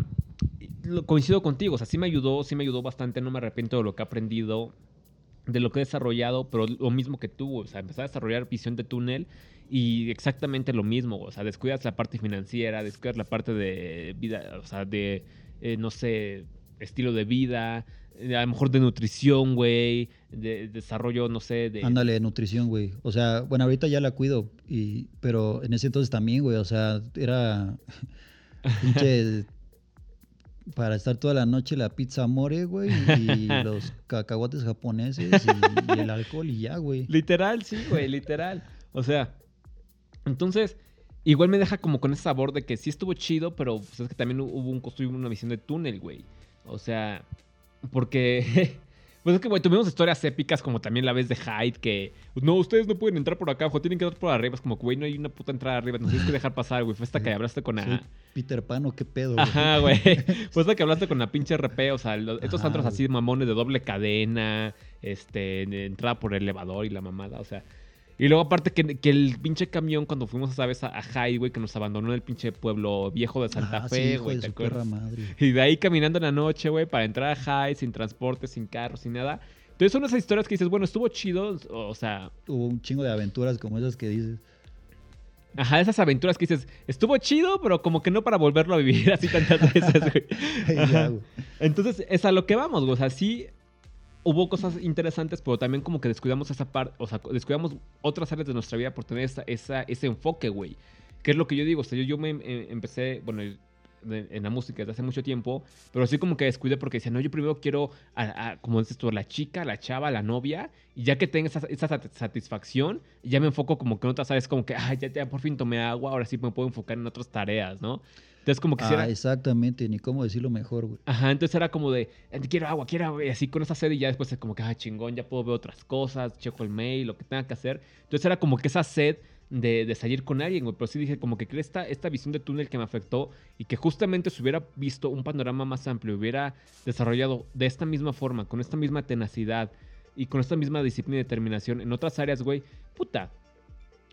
y lo- coincido contigo, o sea, sí me ayudó, sí me ayudó bastante, no me arrepiento de lo que he aprendido, de lo que he desarrollado, pero lo mismo que tú, o sea, empezar a desarrollar visión de túnel y exactamente lo mismo, o sea, descuidas la parte financiera, descuidas la parte de vida, o sea, de, eh, no sé, estilo de vida, eh, a lo mejor de nutrición, güey, de desarrollo, no sé, de... Ándale, nutrición, güey. O sea, bueno, ahorita ya la cuido, y, pero en ese entonces también, güey. O sea, era pinche para estar toda la noche la pizza more, güey, y los cacahuates japoneses y, y el alcohol y ya, güey. Literal, sí, güey, literal. O sea, entonces, igual me deja como con ese sabor de que sí estuvo chido, pero pues, es que también hubo un costo y una visión de túnel, güey. O sea, porque. Pues es que, güey, tuvimos historias épicas como también la vez de Hyde, que no, ustedes no pueden entrar por acá abajo, tienen que entrar por arriba. Es como güey, no hay una puta entrada arriba, nos tienes que dejar pasar, güey. Fue hasta que hablaste con la. Peter Pan o qué pedo, güey. Ajá, güey. Fue hasta que hablaste con la pinche RP, o sea, estos Ajá, antros así mamones de doble cadena, este, entrada por elevador y la mamada, o sea. Y luego aparte que, que el pinche camión cuando fuimos esa vez a, a güey, que nos abandonó en el pinche pueblo viejo de Santa Ah, sí, Fe, güey, madre. Y de ahí caminando en la noche, güey, para entrar a Hyde sin transporte, sin carro, sin nada. Entonces son esas historias que dices, bueno, estuvo chido, o sea, Hubo un chingo de aventuras como esas que dices. ajá, esas aventuras que dices, estuvo chido, pero como que no para volverlo a vivir así tantas veces, güey. Entonces, es a lo que vamos, güey. O sea, sí hubo cosas interesantes, pero también como que descuidamos esa parte, o sea, descuidamos otras áreas de nuestra vida por tener esa, esa- ese enfoque, güey. Que es lo que yo digo, o sea, yo, yo me eh, empecé, bueno, en la música desde hace mucho tiempo, pero sí como que descuidé porque decía, no, yo primero quiero, a, a- como dices tú, la chica, la chava, la novia, y ya que tenga esa, esa sat- satisfacción, ya me enfoco como que en otras áreas, como que, ah, ya, ya por fin tomé agua, ahora sí me puedo enfocar en otras tareas, ¿no? Entonces como que si era- Ah, exactamente, ni cómo decirlo mejor, güey. Ajá, entonces era como de, "Eh, quiero agua, quiero agua, y así con esa sed y ya después es como que, ah, chingón, ya puedo ver otras cosas, checo el mail, lo que tenga que hacer. Entonces era como que esa sed de, de salir con alguien, güey, pero sí dije como que esta, esta visión de túnel que me afectó y que justamente si hubiera visto un panorama más amplio, hubiera desarrollado de esta misma forma, con esta misma tenacidad y con esta misma disciplina y determinación en otras áreas, güey, puta.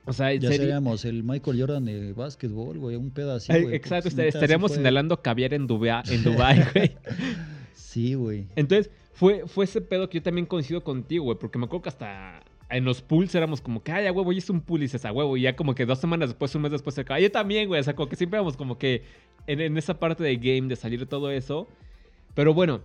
O sea, Ya sería- seríamos el Michael Jordan de básquetbol, güey, un pedo así, Eh, güey. Exacto, sí estaríamos fue- inhalando caviar en Dubái, en Dubái, güey. Sí, güey. Entonces, fue, fue ese pedo que yo también coincido contigo, güey, porque me acuerdo que hasta en los pools éramos como que, ay, a huevo, y es un pool y dices, a huevo, y ya como que dos semanas después, un mes después, se acaba. Yo también, güey, o sea, como que siempre éramos como que en, en esa parte de game, de salir de todo eso. Pero bueno,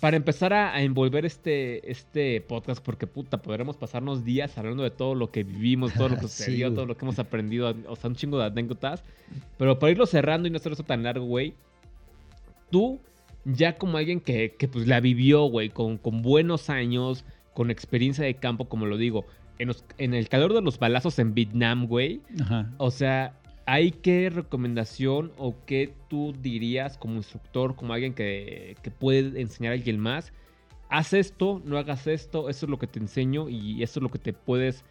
para empezar a, a envolver este, este podcast, porque puta, podremos pasarnos días hablando de todo lo que vivimos, todo lo que Sí, sucedió, güey. todo lo que hemos aprendido, o sea, un chingo de anécdotas. Pero para irlo cerrando y no hacer eso tan largo, güey, tú, ya como alguien que, que, pues la vivió, güey, con, con buenos años, con experiencia de campo, como lo digo, en, los- en el calor de los balazos en Vietnam, güey, Ajá. o sea, ¿hay qué recomendación o qué tú dirías como instructor, como alguien que, que puede enseñar a alguien más? Haz esto, no hagas esto, eso es lo que te enseño y eso es lo que te puedes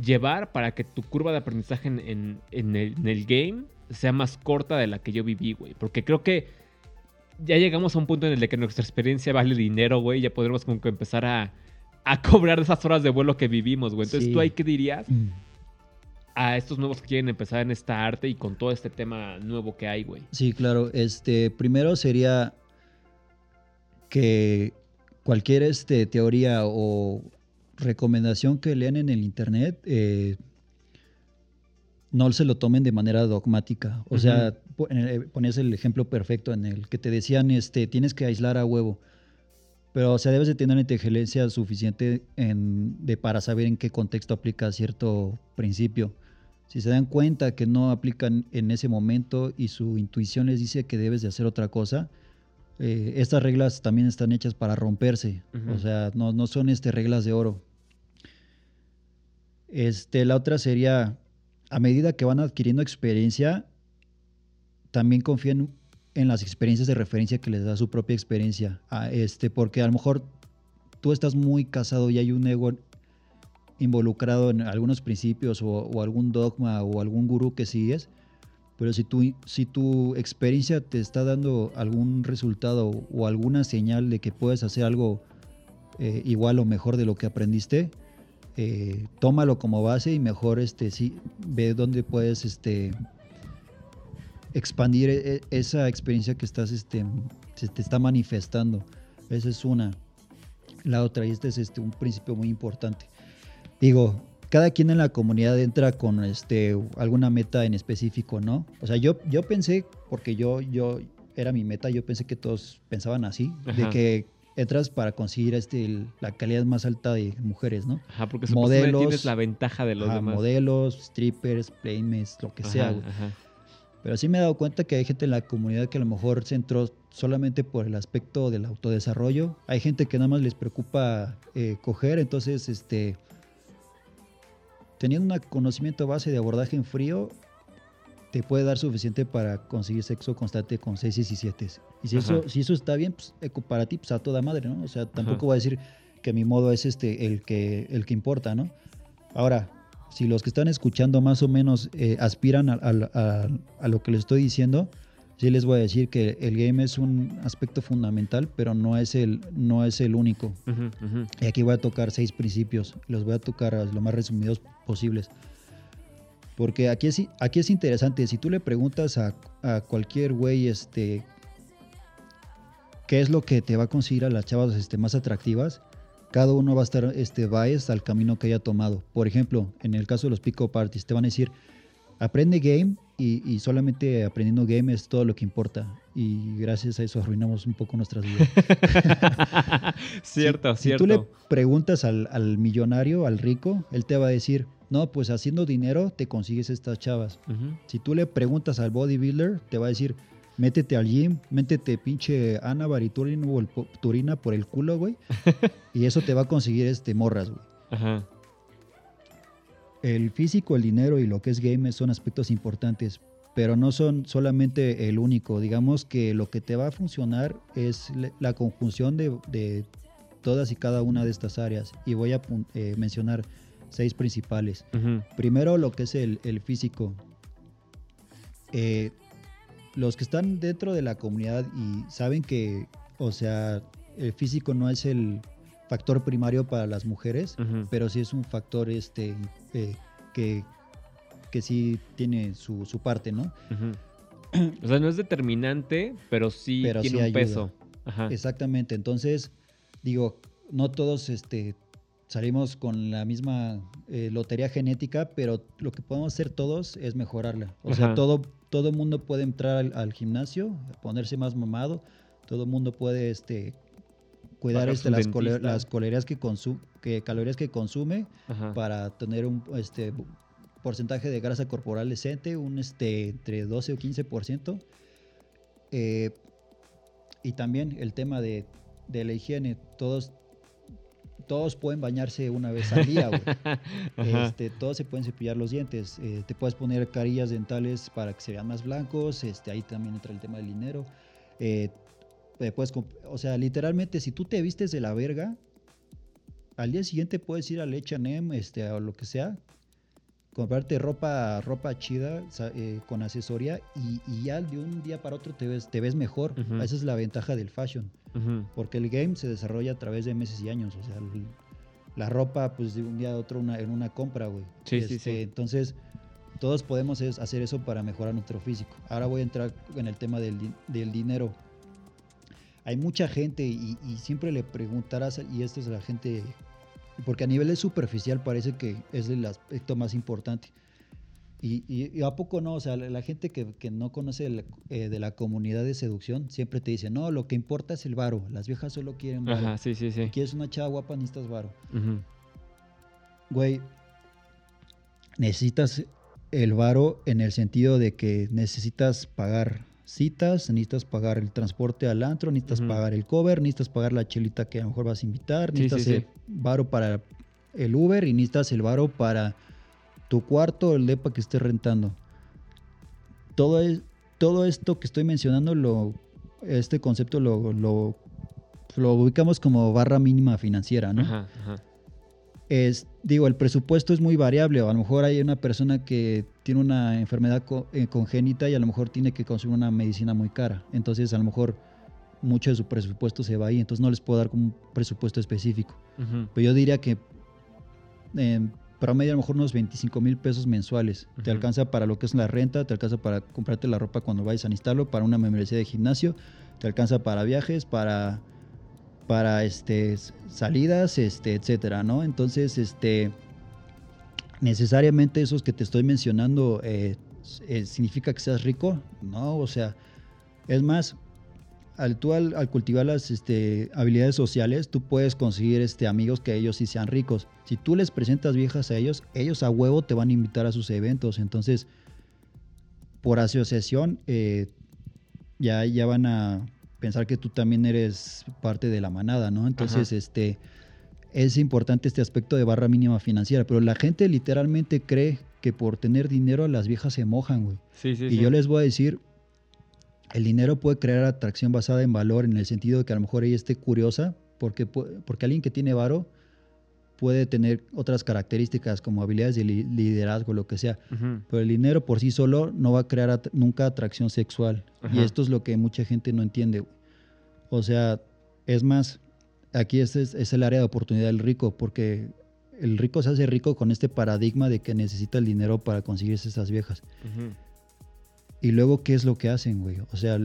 llevar para que tu curva de aprendizaje en, en- en el, en el game sea más corta de la que yo viví, güey. Porque creo que ya llegamos a un punto en el que nuestra experiencia vale dinero, güey. Ya podremos como que empezar a, a cobrar esas horas de vuelo que vivimos, güey. Entonces, Sí. ¿tú ahí qué dirías Mm. A estos nuevos que quieren empezar en esta arte y con todo este tema nuevo que hay, güey? Sí, claro. Este, primero sería que cualquier este, teoría o recomendación que lean en el internet eh, no se lo tomen de manera dogmática. O sea, po- en el- ponías el ejemplo perfecto en el que te decían, este, tienes que aislar a huevo. Pero, o sea, debes de tener inteligencia suficiente en- de, para saber en qué contexto aplica cierto principio. Si se dan cuenta que no aplican en ese momento y su intuición les dice que debes de hacer otra cosa, eh, estas reglas también están hechas para romperse. O sea, no, no son este, reglas de oro. Este, la otra sería, a medida que van adquiriendo experiencia, también confíen en las experiencias de referencia que les da su propia experiencia. Ah, este, porque a lo mejor tú estás muy casado y hay un ego involucrado en algunos principios o, algún dogma o algún gurú que sigues, pero si tu, si tu experiencia te está dando algún resultado o alguna señal de que puedes hacer algo eh, igual o mejor de lo que aprendiste, eh, tómalo como base y mejor este, sí, ve dónde puedes este, expandir e- e- esa experiencia que estás, este, se te está manifestando. Esa es una. La otra, y este es este, un principio muy importante. Digo, cada quien en la comunidad entra con este, alguna meta en específico, ¿no? O sea, yo, yo pensé, porque yo, yo era mi meta, yo pensé que todos pensaban así, de que entras para conseguir este, el- la calidad más alta de mujeres, ¿no? Ajá, porque Modelos, tienes la ventaja de los Ajá, demás. modelos, strippers, playmates, lo que sea, ajá. Pero sí me he dado cuenta que hay gente en la comunidad que a lo mejor se entró solamente por el aspecto del autodesarrollo. Hay gente que nada más les preocupa eh, coger, entonces, este, teniendo un conocimiento base de abordaje en frío, te puede dar suficiente para conseguir sexo constante con 6 y 7. Y si eso, si eso está bien, pues para ti, pues a toda madre, ¿no? O sea, tampoco Ajá. voy a decir que mi modo es este el que, el que importa, ¿no? Ahora, si los que están escuchando más o menos eh, aspiran a, a- a- a lo que les estoy diciendo, sí les voy a decir que el game es un aspecto fundamental, pero no es el, no es el único. Ujú, ujú. Y aquí voy a tocar seis principios. Los voy a tocar lo más resumidos posibles. Porque aquí es, aquí es interesante. Si tú le preguntas a, a cualquier güey este, qué es lo que te va a conseguir a las chavas este, más atractivas, cada uno va a estar este, biased al camino que haya tomado. Por ejemplo, en el caso de los pick-up artists, te van a decir, aprende game y, y solamente aprendiendo game es todo lo que importa. Y gracias a eso arruinamos un poco nuestras vidas. cierto, si, cierto. Si tú le preguntas al, al millonario, al rico, él te va a decir, no, pues haciendo dinero te consigues estas chavas. Si tú le preguntas al bodybuilder, te va a decir, métete al gym, métete pinche Ana Bariturina o el Turina por el culo, güey. y eso te va a conseguir este morras, güey. Ajá. El físico, el dinero y lo que es game son aspectos importantes, pero no son solamente el único. Digamos que lo que te va a funcionar es la conjunción de, de todas y cada una de estas áreas. Y voy a eh, mencionar seis principales. Primero lo que es el, el físico. Eh, los que están dentro de la comunidad y saben que, o sea, el físico no es el factor primario para las mujeres, pero sí es un factor este eh, que, que sí tiene su, su parte, ¿no? O sea, no es determinante, pero sí Pero tiene sí un ayuda. peso. Ajá. Exactamente. Entonces, digo, no todos este, salimos con la misma eh, lotería genética, pero lo que podemos hacer todos es mejorarla. O sea, todo todo mundo puede entrar al, al gimnasio, ponerse más mamado, todo mundo puede este cuidar este, las, cole- dentista. las calorías que consume, que calorías que consume Ajá. para tener un este porcentaje de grasa corporal decente, un este entre 12 o 15%. Eh, y también el tema de, de la higiene, todos todos pueden bañarse una vez al día. Este, todos se pueden cepillar los dientes. eh, te puedes poner carillas dentales para que se vean más blancos. Este, ahí también entra el tema del dinero. Eh, puedes o sea, literalmente, si tú te vistes de la verga, al día siguiente puedes ir al H&M, este, o lo que sea, comprarte ropa, ropa chida eh, con asesoría y, y ya de un día para otro te ves, te ves mejor. Esa es la ventaja del fashion. Porque el game se desarrolla a través de meses y años. O sea, el- la ropa, pues de un día a otro una, en una compra, güey. Sí, Este, sí, sí. Entonces, todos podemos es- hacer eso para mejorar nuestro físico. Ahora voy a entrar en el tema del, del dinero. Hay mucha gente y, y siempre le preguntarás, y esto es la gente, porque a nivel superficial parece que es el aspecto más importante. Y, y- y a poco no, o sea, la, la gente que, que no conoce el- eh, de la comunidad de seducción siempre te dice, no, lo que importa es el varo, las viejas solo quieren varo. Ajá, sí, sí, sí. Quieres una chava guapa, necesitas varo. Güey, necesitas el varo en el sentido de que necesitas pagar citas, necesitas pagar el transporte al antro, necesitas pagar el cover, necesitas pagar la chelita que a lo mejor vas a invitar, Sí, necesitas sí, sí. el varo para el Uber y necesitas el varo para tu cuarto o el depa que estés rentando. Todo, es, todo esto que estoy mencionando, lo, este concepto lo, lo, lo ubicamos como barra mínima financiera, ¿no? Ajá, ajá. Es, digo, el presupuesto es muy variable. A lo mejor hay una persona que tiene una enfermedad co- eh, congénita y a lo mejor tiene que consumir una medicina muy cara. Entonces, a lo mejor mucho de su presupuesto se va ahí. Entonces, no les puedo dar como un presupuesto específico. Pero yo diría que en promedio a lo mejor unos 25 mil pesos mensuales. Te alcanza para lo que es la renta, te alcanza para comprarte la ropa cuando vayas a necesitarlo, para una membresía de gimnasio, te alcanza para viajes, para para este salidas, este, etcétera, ¿no? Entonces, este necesariamente esos que te estoy mencionando eh, eh, significa que seas rico, no, o sea, es más, al tú al, al cultivar las este, habilidades sociales, tú puedes conseguir este, amigos que ellos sí sean ricos. Si tú les presentas viejas a ellos, ellos a huevo te van a invitar a sus eventos. Entonces, por asociación, eh, ya, ya van a pensar que tú también eres parte de la manada, ¿no? Entonces, Ajá. este es importante este aspecto de barra mínima financiera, pero la gente literalmente cree que por tener dinero las viejas se mojan, güey. Sí, sí, Y sí. yo les voy a decir, el dinero puede crear atracción basada en valor, en el sentido de que a lo mejor ella esté curiosa, porque, porque alguien que tiene varo puede tener otras características como habilidades de li- liderazgo, lo que sea. Pero el dinero por sí solo no va a crear at- nunca atracción sexual. Y esto es lo que mucha gente no entiende. güey. O sea, es más, aquí este es, es el área de oportunidad del rico, porque el rico se hace rico con este paradigma de que necesita el dinero para conseguirse esas viejas. Y luego, ¿qué es lo que hacen, güey? O sea,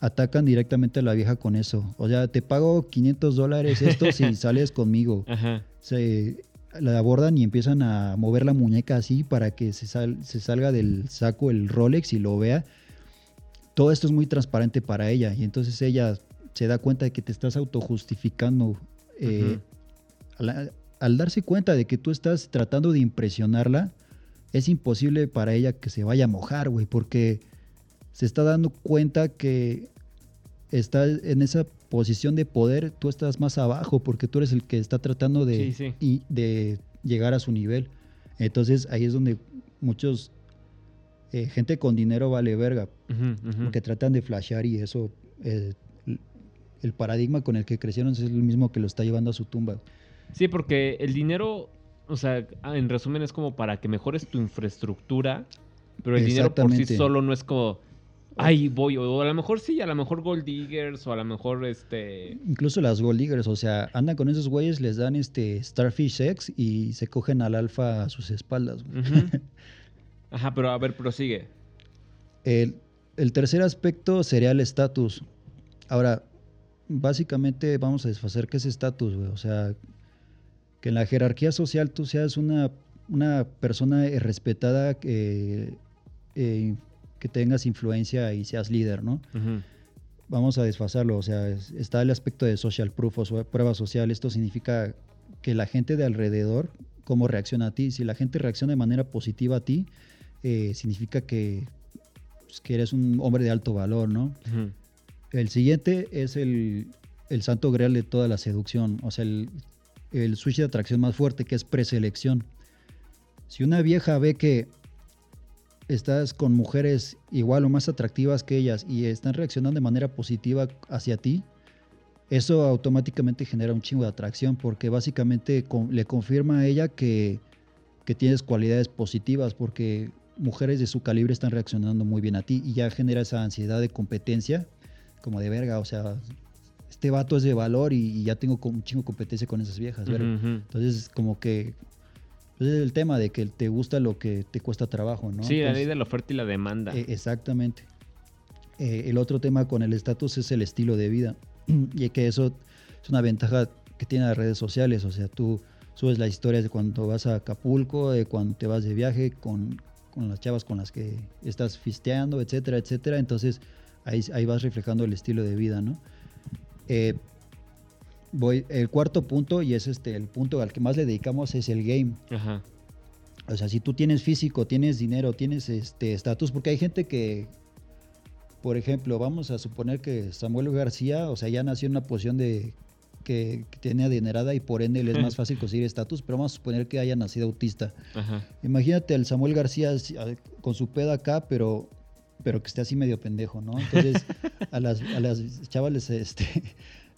atacan directamente a la vieja con eso. O sea, te pago 500 dólares esto si sales conmigo. Ajá. Se la abordan y empiezan a mover la muñeca así para que se, sal- se salga del saco el Rolex y lo vea. Todo esto es muy transparente para ella y entonces ella se da cuenta de que te estás autojustificando. eh, al, al darse cuenta de que tú estás tratando de impresionarla, es imposible para ella que se vaya a mojar, güey, porque se está dando cuenta que está en esa posición de poder, tú estás más abajo porque tú eres el que está tratando de, Sí, sí. y- de llegar a su nivel. Entonces ahí es donde muchos, eh, gente con dinero vale verga, porque tratan de flashear y eso, eh, el- paradigma con el que crecieron es el mismo que lo está llevando a su tumba. Sí, porque el dinero, o sea, ah, en resumen es como para que mejores tu infraestructura, pero el dinero por sí solo no es como, ay, voy, o a lo mejor sí, a lo mejor gold diggers, o a lo mejor este... Incluso las gold diggers, o sea, andan con esos güeyes, les dan este starfish sex y se cogen al alfa a sus espaldas. güey. Ujú. Ajá, pero a ver, prosigue. El, el tercer aspecto sería el estatus. Ahora, básicamente vamos a desfacer qué es estatus, güey. O sea, que en la jerarquía social tú seas una, una persona eh, respetada, que, eh, que tengas influencia y seas líder, ¿no? Vamos a desfasarlo. O sea, es- está el aspecto de social proof o so- prueba social. Esto significa que la gente de alrededor, cómo reacciona a ti. Si la gente reacciona de manera positiva a ti, eh, significa que, pues, que eres un hombre de alto valor, ¿no? El siguiente es el, el santo grial de toda la seducción, o sea, el, el switch de atracción más fuerte que es preselección. Si una vieja ve que estás con mujeres igual o más atractivas que ellas y están reaccionando de manera positiva hacia ti, eso automáticamente genera un chingo de atracción porque básicamente le confirma a ella que que tienes cualidades positivas porque mujeres de su calibre están reaccionando muy bien a ti y ya genera esa ansiedad de competencia, como de verga, o sea, este vato es de valor y, y ya tengo un chingo de competencia con esas viejas, ujú. Entonces, como que pues, es el tema de que te gusta lo que te cuesta trabajo, ¿no? Sí, la ley de la oferta y la demanda. eh, exactamente. Eh, el otro tema con el estatus es el estilo de vida. y que eso es una ventaja que tienen las redes sociales. O sea, tú subes las historias de cuando vas a Acapulco, de cuando te vas de viaje con, con las chavas con las que estás fisteando, etcétera, etcétera. Entonces ahí, ahí vas reflejando el estilo de vida, ¿no? Eh, voy, el cuarto punto, y es este el punto al que más le dedicamos, es el game. Ajá. O sea, si tú tienes físico, tienes dinero, tienes este estatus, porque hay gente que, por ejemplo, vamos a suponer que Samuel García, o sea, ya nació en una posición de que, que tiene adinerada y por ende le es más fácil conseguir estatus, pero vamos a suponer que haya nacido autista. Ajá. Imagínate al Samuel García con su pedo acá, pero pero que esté así medio pendejo, ¿no? Entonces, a las, a las chavas les, este,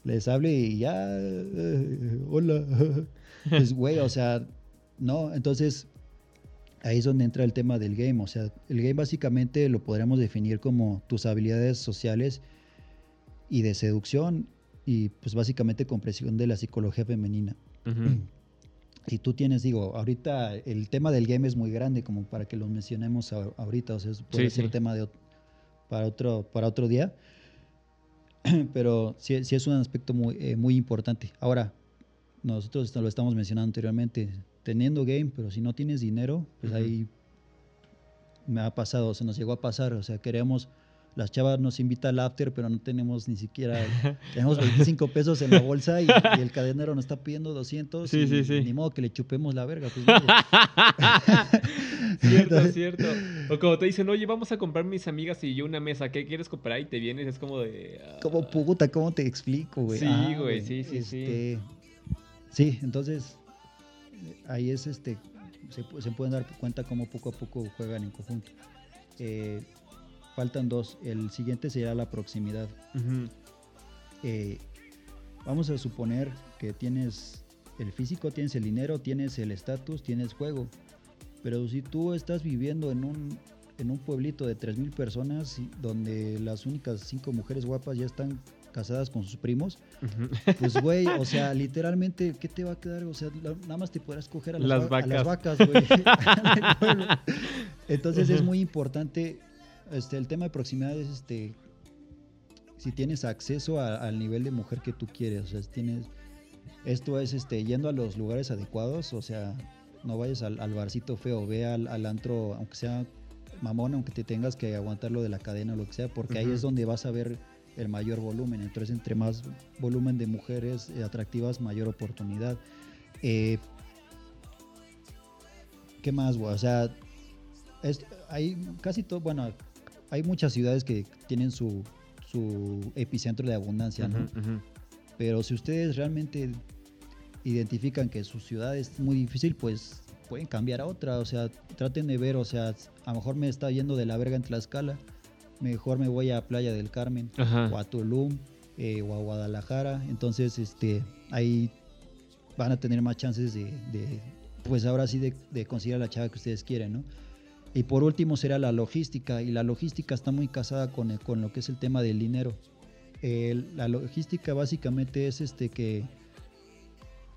les hable y ya, eh, hola. Pues, güey, o sea, no, entonces ahí es donde entra el tema del game. O sea, el game básicamente lo podríamos definir como tus habilidades sociales y de seducción y pues básicamente comprensión de la psicología femenina. Ujú. Si tú tienes, digo, ahorita el tema del game es muy grande como para que lo mencionemos ahorita, o sea, puede Sí, ser sí. tema de, para, otro, para otro día, pero sí, sí es un aspecto muy, eh, muy importante. Ahora, nosotros lo estamos mencionando anteriormente, teniendo game, pero si no tienes dinero, pues ahí me ha pasado, se nos llegó a pasar, o sea, queremos, las chavas nos invitan al after, pero no tenemos ni siquiera, tenemos 25 pesos en la bolsa y, y el cadenero nos está pidiendo 200 Sí, y sí, sí. ni modo que le chupemos la verga. Pues, cierto, Entonces- cierto. O como te dicen, oye, vamos a comprar mis amigas y yo una mesa, ¿qué quieres comprar? Y te vienes, es como de... ah, Como puta, ¿cómo te explico, güey? Sí, Ah, güey, sí, sí, sí. este, Sí, entonces eh, ahí es este, se, se pueden dar cuenta cómo poco a poco juegan en conjunto. Eh, faltan dos. El siguiente sería la proximidad. Eh, vamos a suponer que tienes el físico, tienes el dinero, tienes el estatus, tienes juego. Pero si tú estás viviendo en un, en un pueblito de 3.000 personas donde las únicas cinco mujeres guapas ya están casadas con sus primos, pues güey, o sea, literalmente, ¿qué te va a quedar? O sea, la- nada más te podrás coger a las, Las va- vacas. güey. Entonces es muy importante, este, el tema de proximidad es este, si tienes acceso a- al nivel de mujer que tú quieres, o sea, si tienes, esto es este, yendo a los lugares adecuados, o sea, no vayas al, al barcito feo, ve al, al antro, aunque sea mamón, aunque te tengas que aguantar lo de la cadena o lo que sea, porque ahí es donde vas a ver el mayor volumen. Entonces, entre más volumen de mujeres eh, atractivas, mayor oportunidad. Eh, ¿Qué más, güey? O sea, es- hay casi todo, bueno, hay muchas ciudades que tienen su, su epicentro de abundancia, ¿no? Pero si ustedes realmente identifican que su ciudad es muy difícil, pues pueden cambiar a otra. O sea, traten de ver, o sea, a lo mejor me está yendo de la verga en Tlaxcala, mejor me voy a Playa del Carmen Ajá. o a Tulum eh, o a Guadalajara. Entonces, este, ahí van a tener más chances de, de, pues ahora sí, de, de conseguir a la chava que ustedes quieren, ¿no? Y por último será la logística, y la logística está muy casada con, el- con lo que es el tema del dinero. La logística básicamente es este que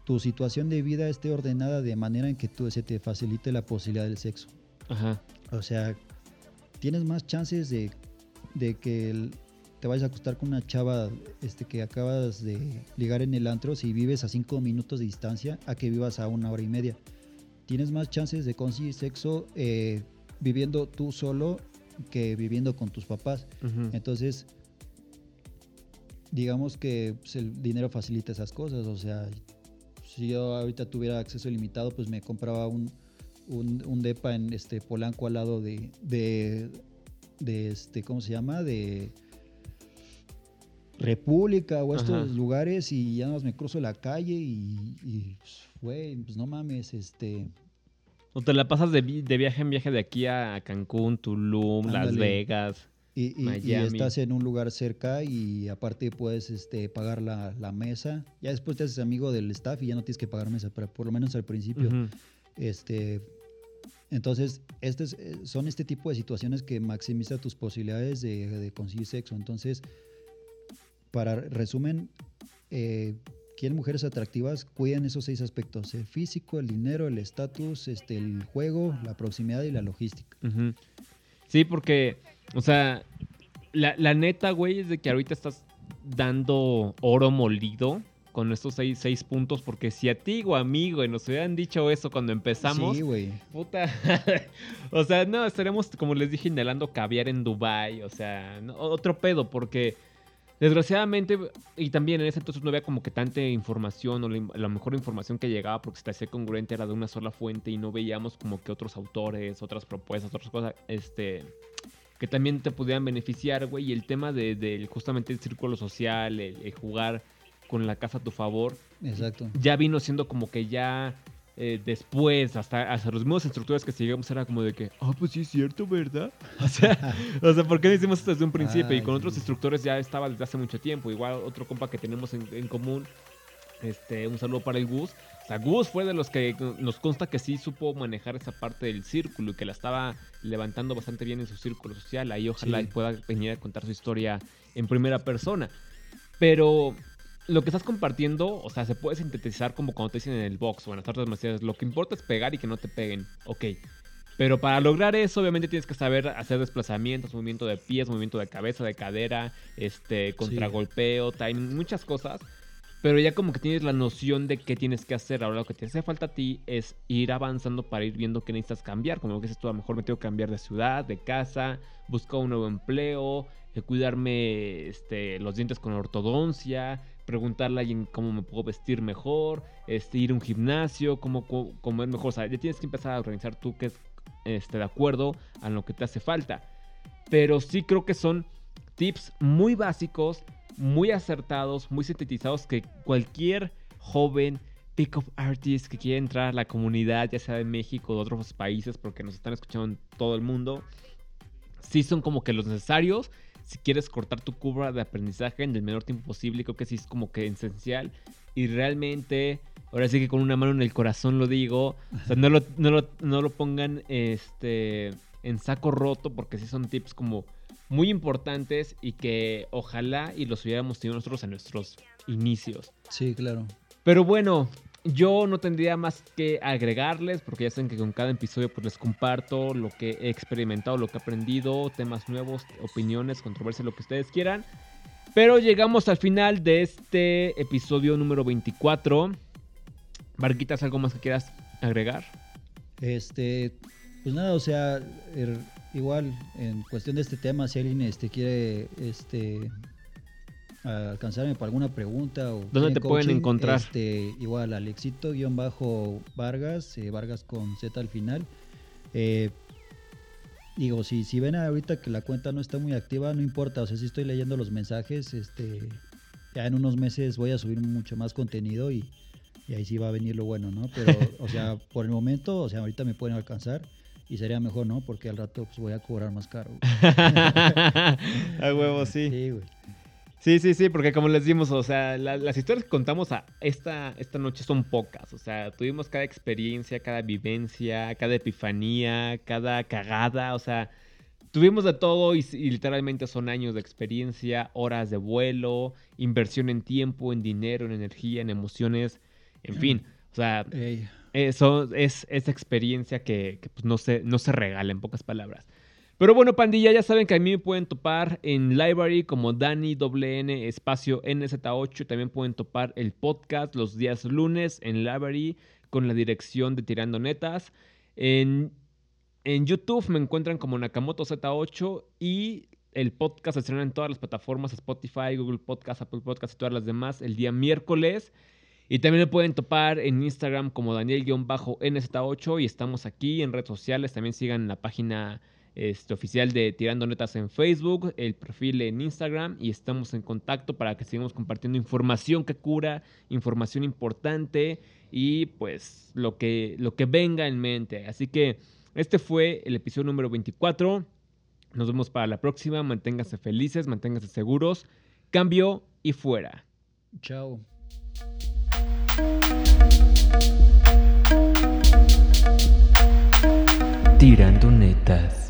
tu situación de vida esté ordenada de manera en que tú, se te facilite la posibilidad del sexo. Ajá. O sea, tienes más chances de, de que el- te vayas a acostar con una chava este, que acabas de ligar en el antro si vives a cinco minutos de distancia a que vivas a una hora y media. Tienes más chances de conseguir sexo eh, viviendo tú solo que viviendo con tus papás. Entonces, digamos que pues, el dinero facilita esas cosas. O sea, si yo ahorita tuviera acceso ilimitado, pues me compraba un, un, un depa en este Polanco al lado de, de, de este, ¿cómo se llama? De República o estos Ajá. lugares y ya más me cruzo la calle y, y, pues, güey, pues no mames, este, O te la pasas de, vi- de viaje en viaje de aquí a Cancún, Tulum, Las. Vegas. Y, y- estás en un lugar cerca y aparte puedes este, pagar la, la mesa. Ya después te haces amigo del staff y ya no tienes que pagar mesa, pero por lo menos al principio este, entonces, este es- eh, son este tipo de situaciones que maximiza tus posibilidades de, de conseguir sexo. Entonces, para resumen, eh, quieren mujeres atractivas, cuiden esos seis aspectos: el físico, el dinero, el estatus, este, el juego, la proximidad y la logística. Sí, porque, o sea, la, la neta, güey, es de que ahorita estás dando oro molido con estos seis, seis puntos, porque si a ti o a mí, güey, nos hubieran dicho eso cuando empezamos, Sí, güey. puta, o sea, no, estaremos, como les dije, inhalando caviar en Dubai, o sea, no- otro pedo, porque desgraciadamente, y también en ese entonces no había como que tanta información, o la, la mejor información que llegaba, porque se te hacía congruente era de una sola fuente y no veíamos como que otros autores, otras propuestas, otras cosas, este, que también te pudieran beneficiar, güey, y el tema de, justamente el círculo social, el, el jugar con la casa a tu favor, Exacto. ya vino siendo como que ya eh, después, hasta, hasta los mismos instructores que seguíamos era como de que, ah, pues sí es cierto, ¿verdad? O sea, o sea, ¿por qué no hicimos esto desde un principio? y con otros instructores ya estaba desde hace mucho tiempo. Igual otro compa que tenemos en, en común, este, un saludo para el Gus. O sea, Gus fue de los que nos consta que sí supo manejar esa parte del círculo y que la estaba levantando bastante bien en su círculo social. Ahí ojalá Sí. pueda venir a contar su historia en primera persona. Pero lo que estás compartiendo, o sea, se puede sintetizar como cuando te dicen en el box o en las artes marciales, lo que importa es pegar y que no te peguen, ok. Pero para lograr eso, obviamente tienes que saber hacer desplazamientos, movimiento de pies, movimiento de cabeza, de cadera, este, contragolpeo, timing, muchas cosas. Pero ya como que tienes la noción de qué tienes que hacer. Ahora lo que te hace falta a ti es ir avanzando para ir viendo qué necesitas cambiar. Como que dices tú, a lo mejor me tengo que cambiar de ciudad, de casa, buscar un nuevo empleo, eh, cuidarme este, los dientes con ortodoncia, preguntarle a alguien cómo me puedo vestir mejor, este, ir a un gimnasio, cómo, cómo, mejor. O sea, ya tienes que empezar a organizar tú que es este, de acuerdo a lo que te hace falta. Pero sí creo que son tips muy básicos, muy acertados, muy sintetizados que cualquier joven pick-up artist que quiera entrar a la comunidad, ya sea de México o de otros países, porque nos están escuchando en todo el mundo, sí son como que los necesarios. Si quieres cortar tu curva de aprendizaje en el menor tiempo posible, creo que sí es como que esencial. Y realmente, ahora sí que con una mano en el corazón lo digo, o sea, no lo, no lo, no lo pongan este, en saco roto, porque sí son tips como muy importantes y que ojalá y los hubiéramos tenido nosotros en nuestros inicios. Sí, claro. Pero bueno, yo no tendría más que agregarles, porque ya saben que con cada episodio pues les comparto lo que he experimentado, lo que he aprendido, temas nuevos, opiniones, controversias, lo que ustedes quieran. Pero llegamos al final de este episodio número 24. Barquitas, ¿algo más que quieras agregar? Este, pues nada, o sea, er- igual en cuestión de este tema, si alguien este quiere este alcanzarme para alguna pregunta o ¿Dónde te pueden encontrar? Este, igual Alexito guion bajo Vargas, eh, Vargas con Z al final. Eh, digo, si, si ven ahorita que la cuenta no está muy activa, no importa, o sea, si estoy leyendo los mensajes, este, ya en unos meses voy a subir mucho más contenido y, y ahí sí va a venir lo bueno, ¿no? Pero, o sea, por el momento, o sea, ahorita me pueden alcanzar y sería mejor, ¿no? Porque al rato pues voy a cobrar más caro. güey. a huevo, sí. Sí, güey. Sí, sí, sí, porque como les dimos, o sea, la- las historias que contamos a esta, esta noche son pocas. O sea, tuvimos cada experiencia, cada vivencia, cada epifanía, cada cagada. O sea, tuvimos de todo y, y literalmente son años de experiencia, horas de vuelo, inversión en tiempo, en dinero, en energía, en emociones, en fin. O sea, Ey, eso es esa experiencia que, que, pues, no, se, no se regala, en pocas palabras. Pero bueno, pandilla, ya saben que a mí me pueden topar en Library como Dani WN espacio NZ8. También pueden topar el podcast los días lunes en Library con la dirección de Tirando Netas. En, en YouTube me encuentran como Nakamoto Z8 y el podcast se estrena en todas las plataformas, Spotify, Google Podcast, Apple Podcast y todas las demás el día miércoles. Y también me pueden topar en Instagram como Daniel-NZ8 y estamos aquí en redes sociales. También sigan la página este, oficial de Tirando Netas en Facebook, el perfil en Instagram y estamos en contacto para que sigamos compartiendo información que cura, información importante y pues lo que, lo que venga en mente. Así que este fue el episodio número 24. Nos vemos para la próxima. Manténganse felices, manténganse seguros. Cambio y fuera. chao. Tirando netas.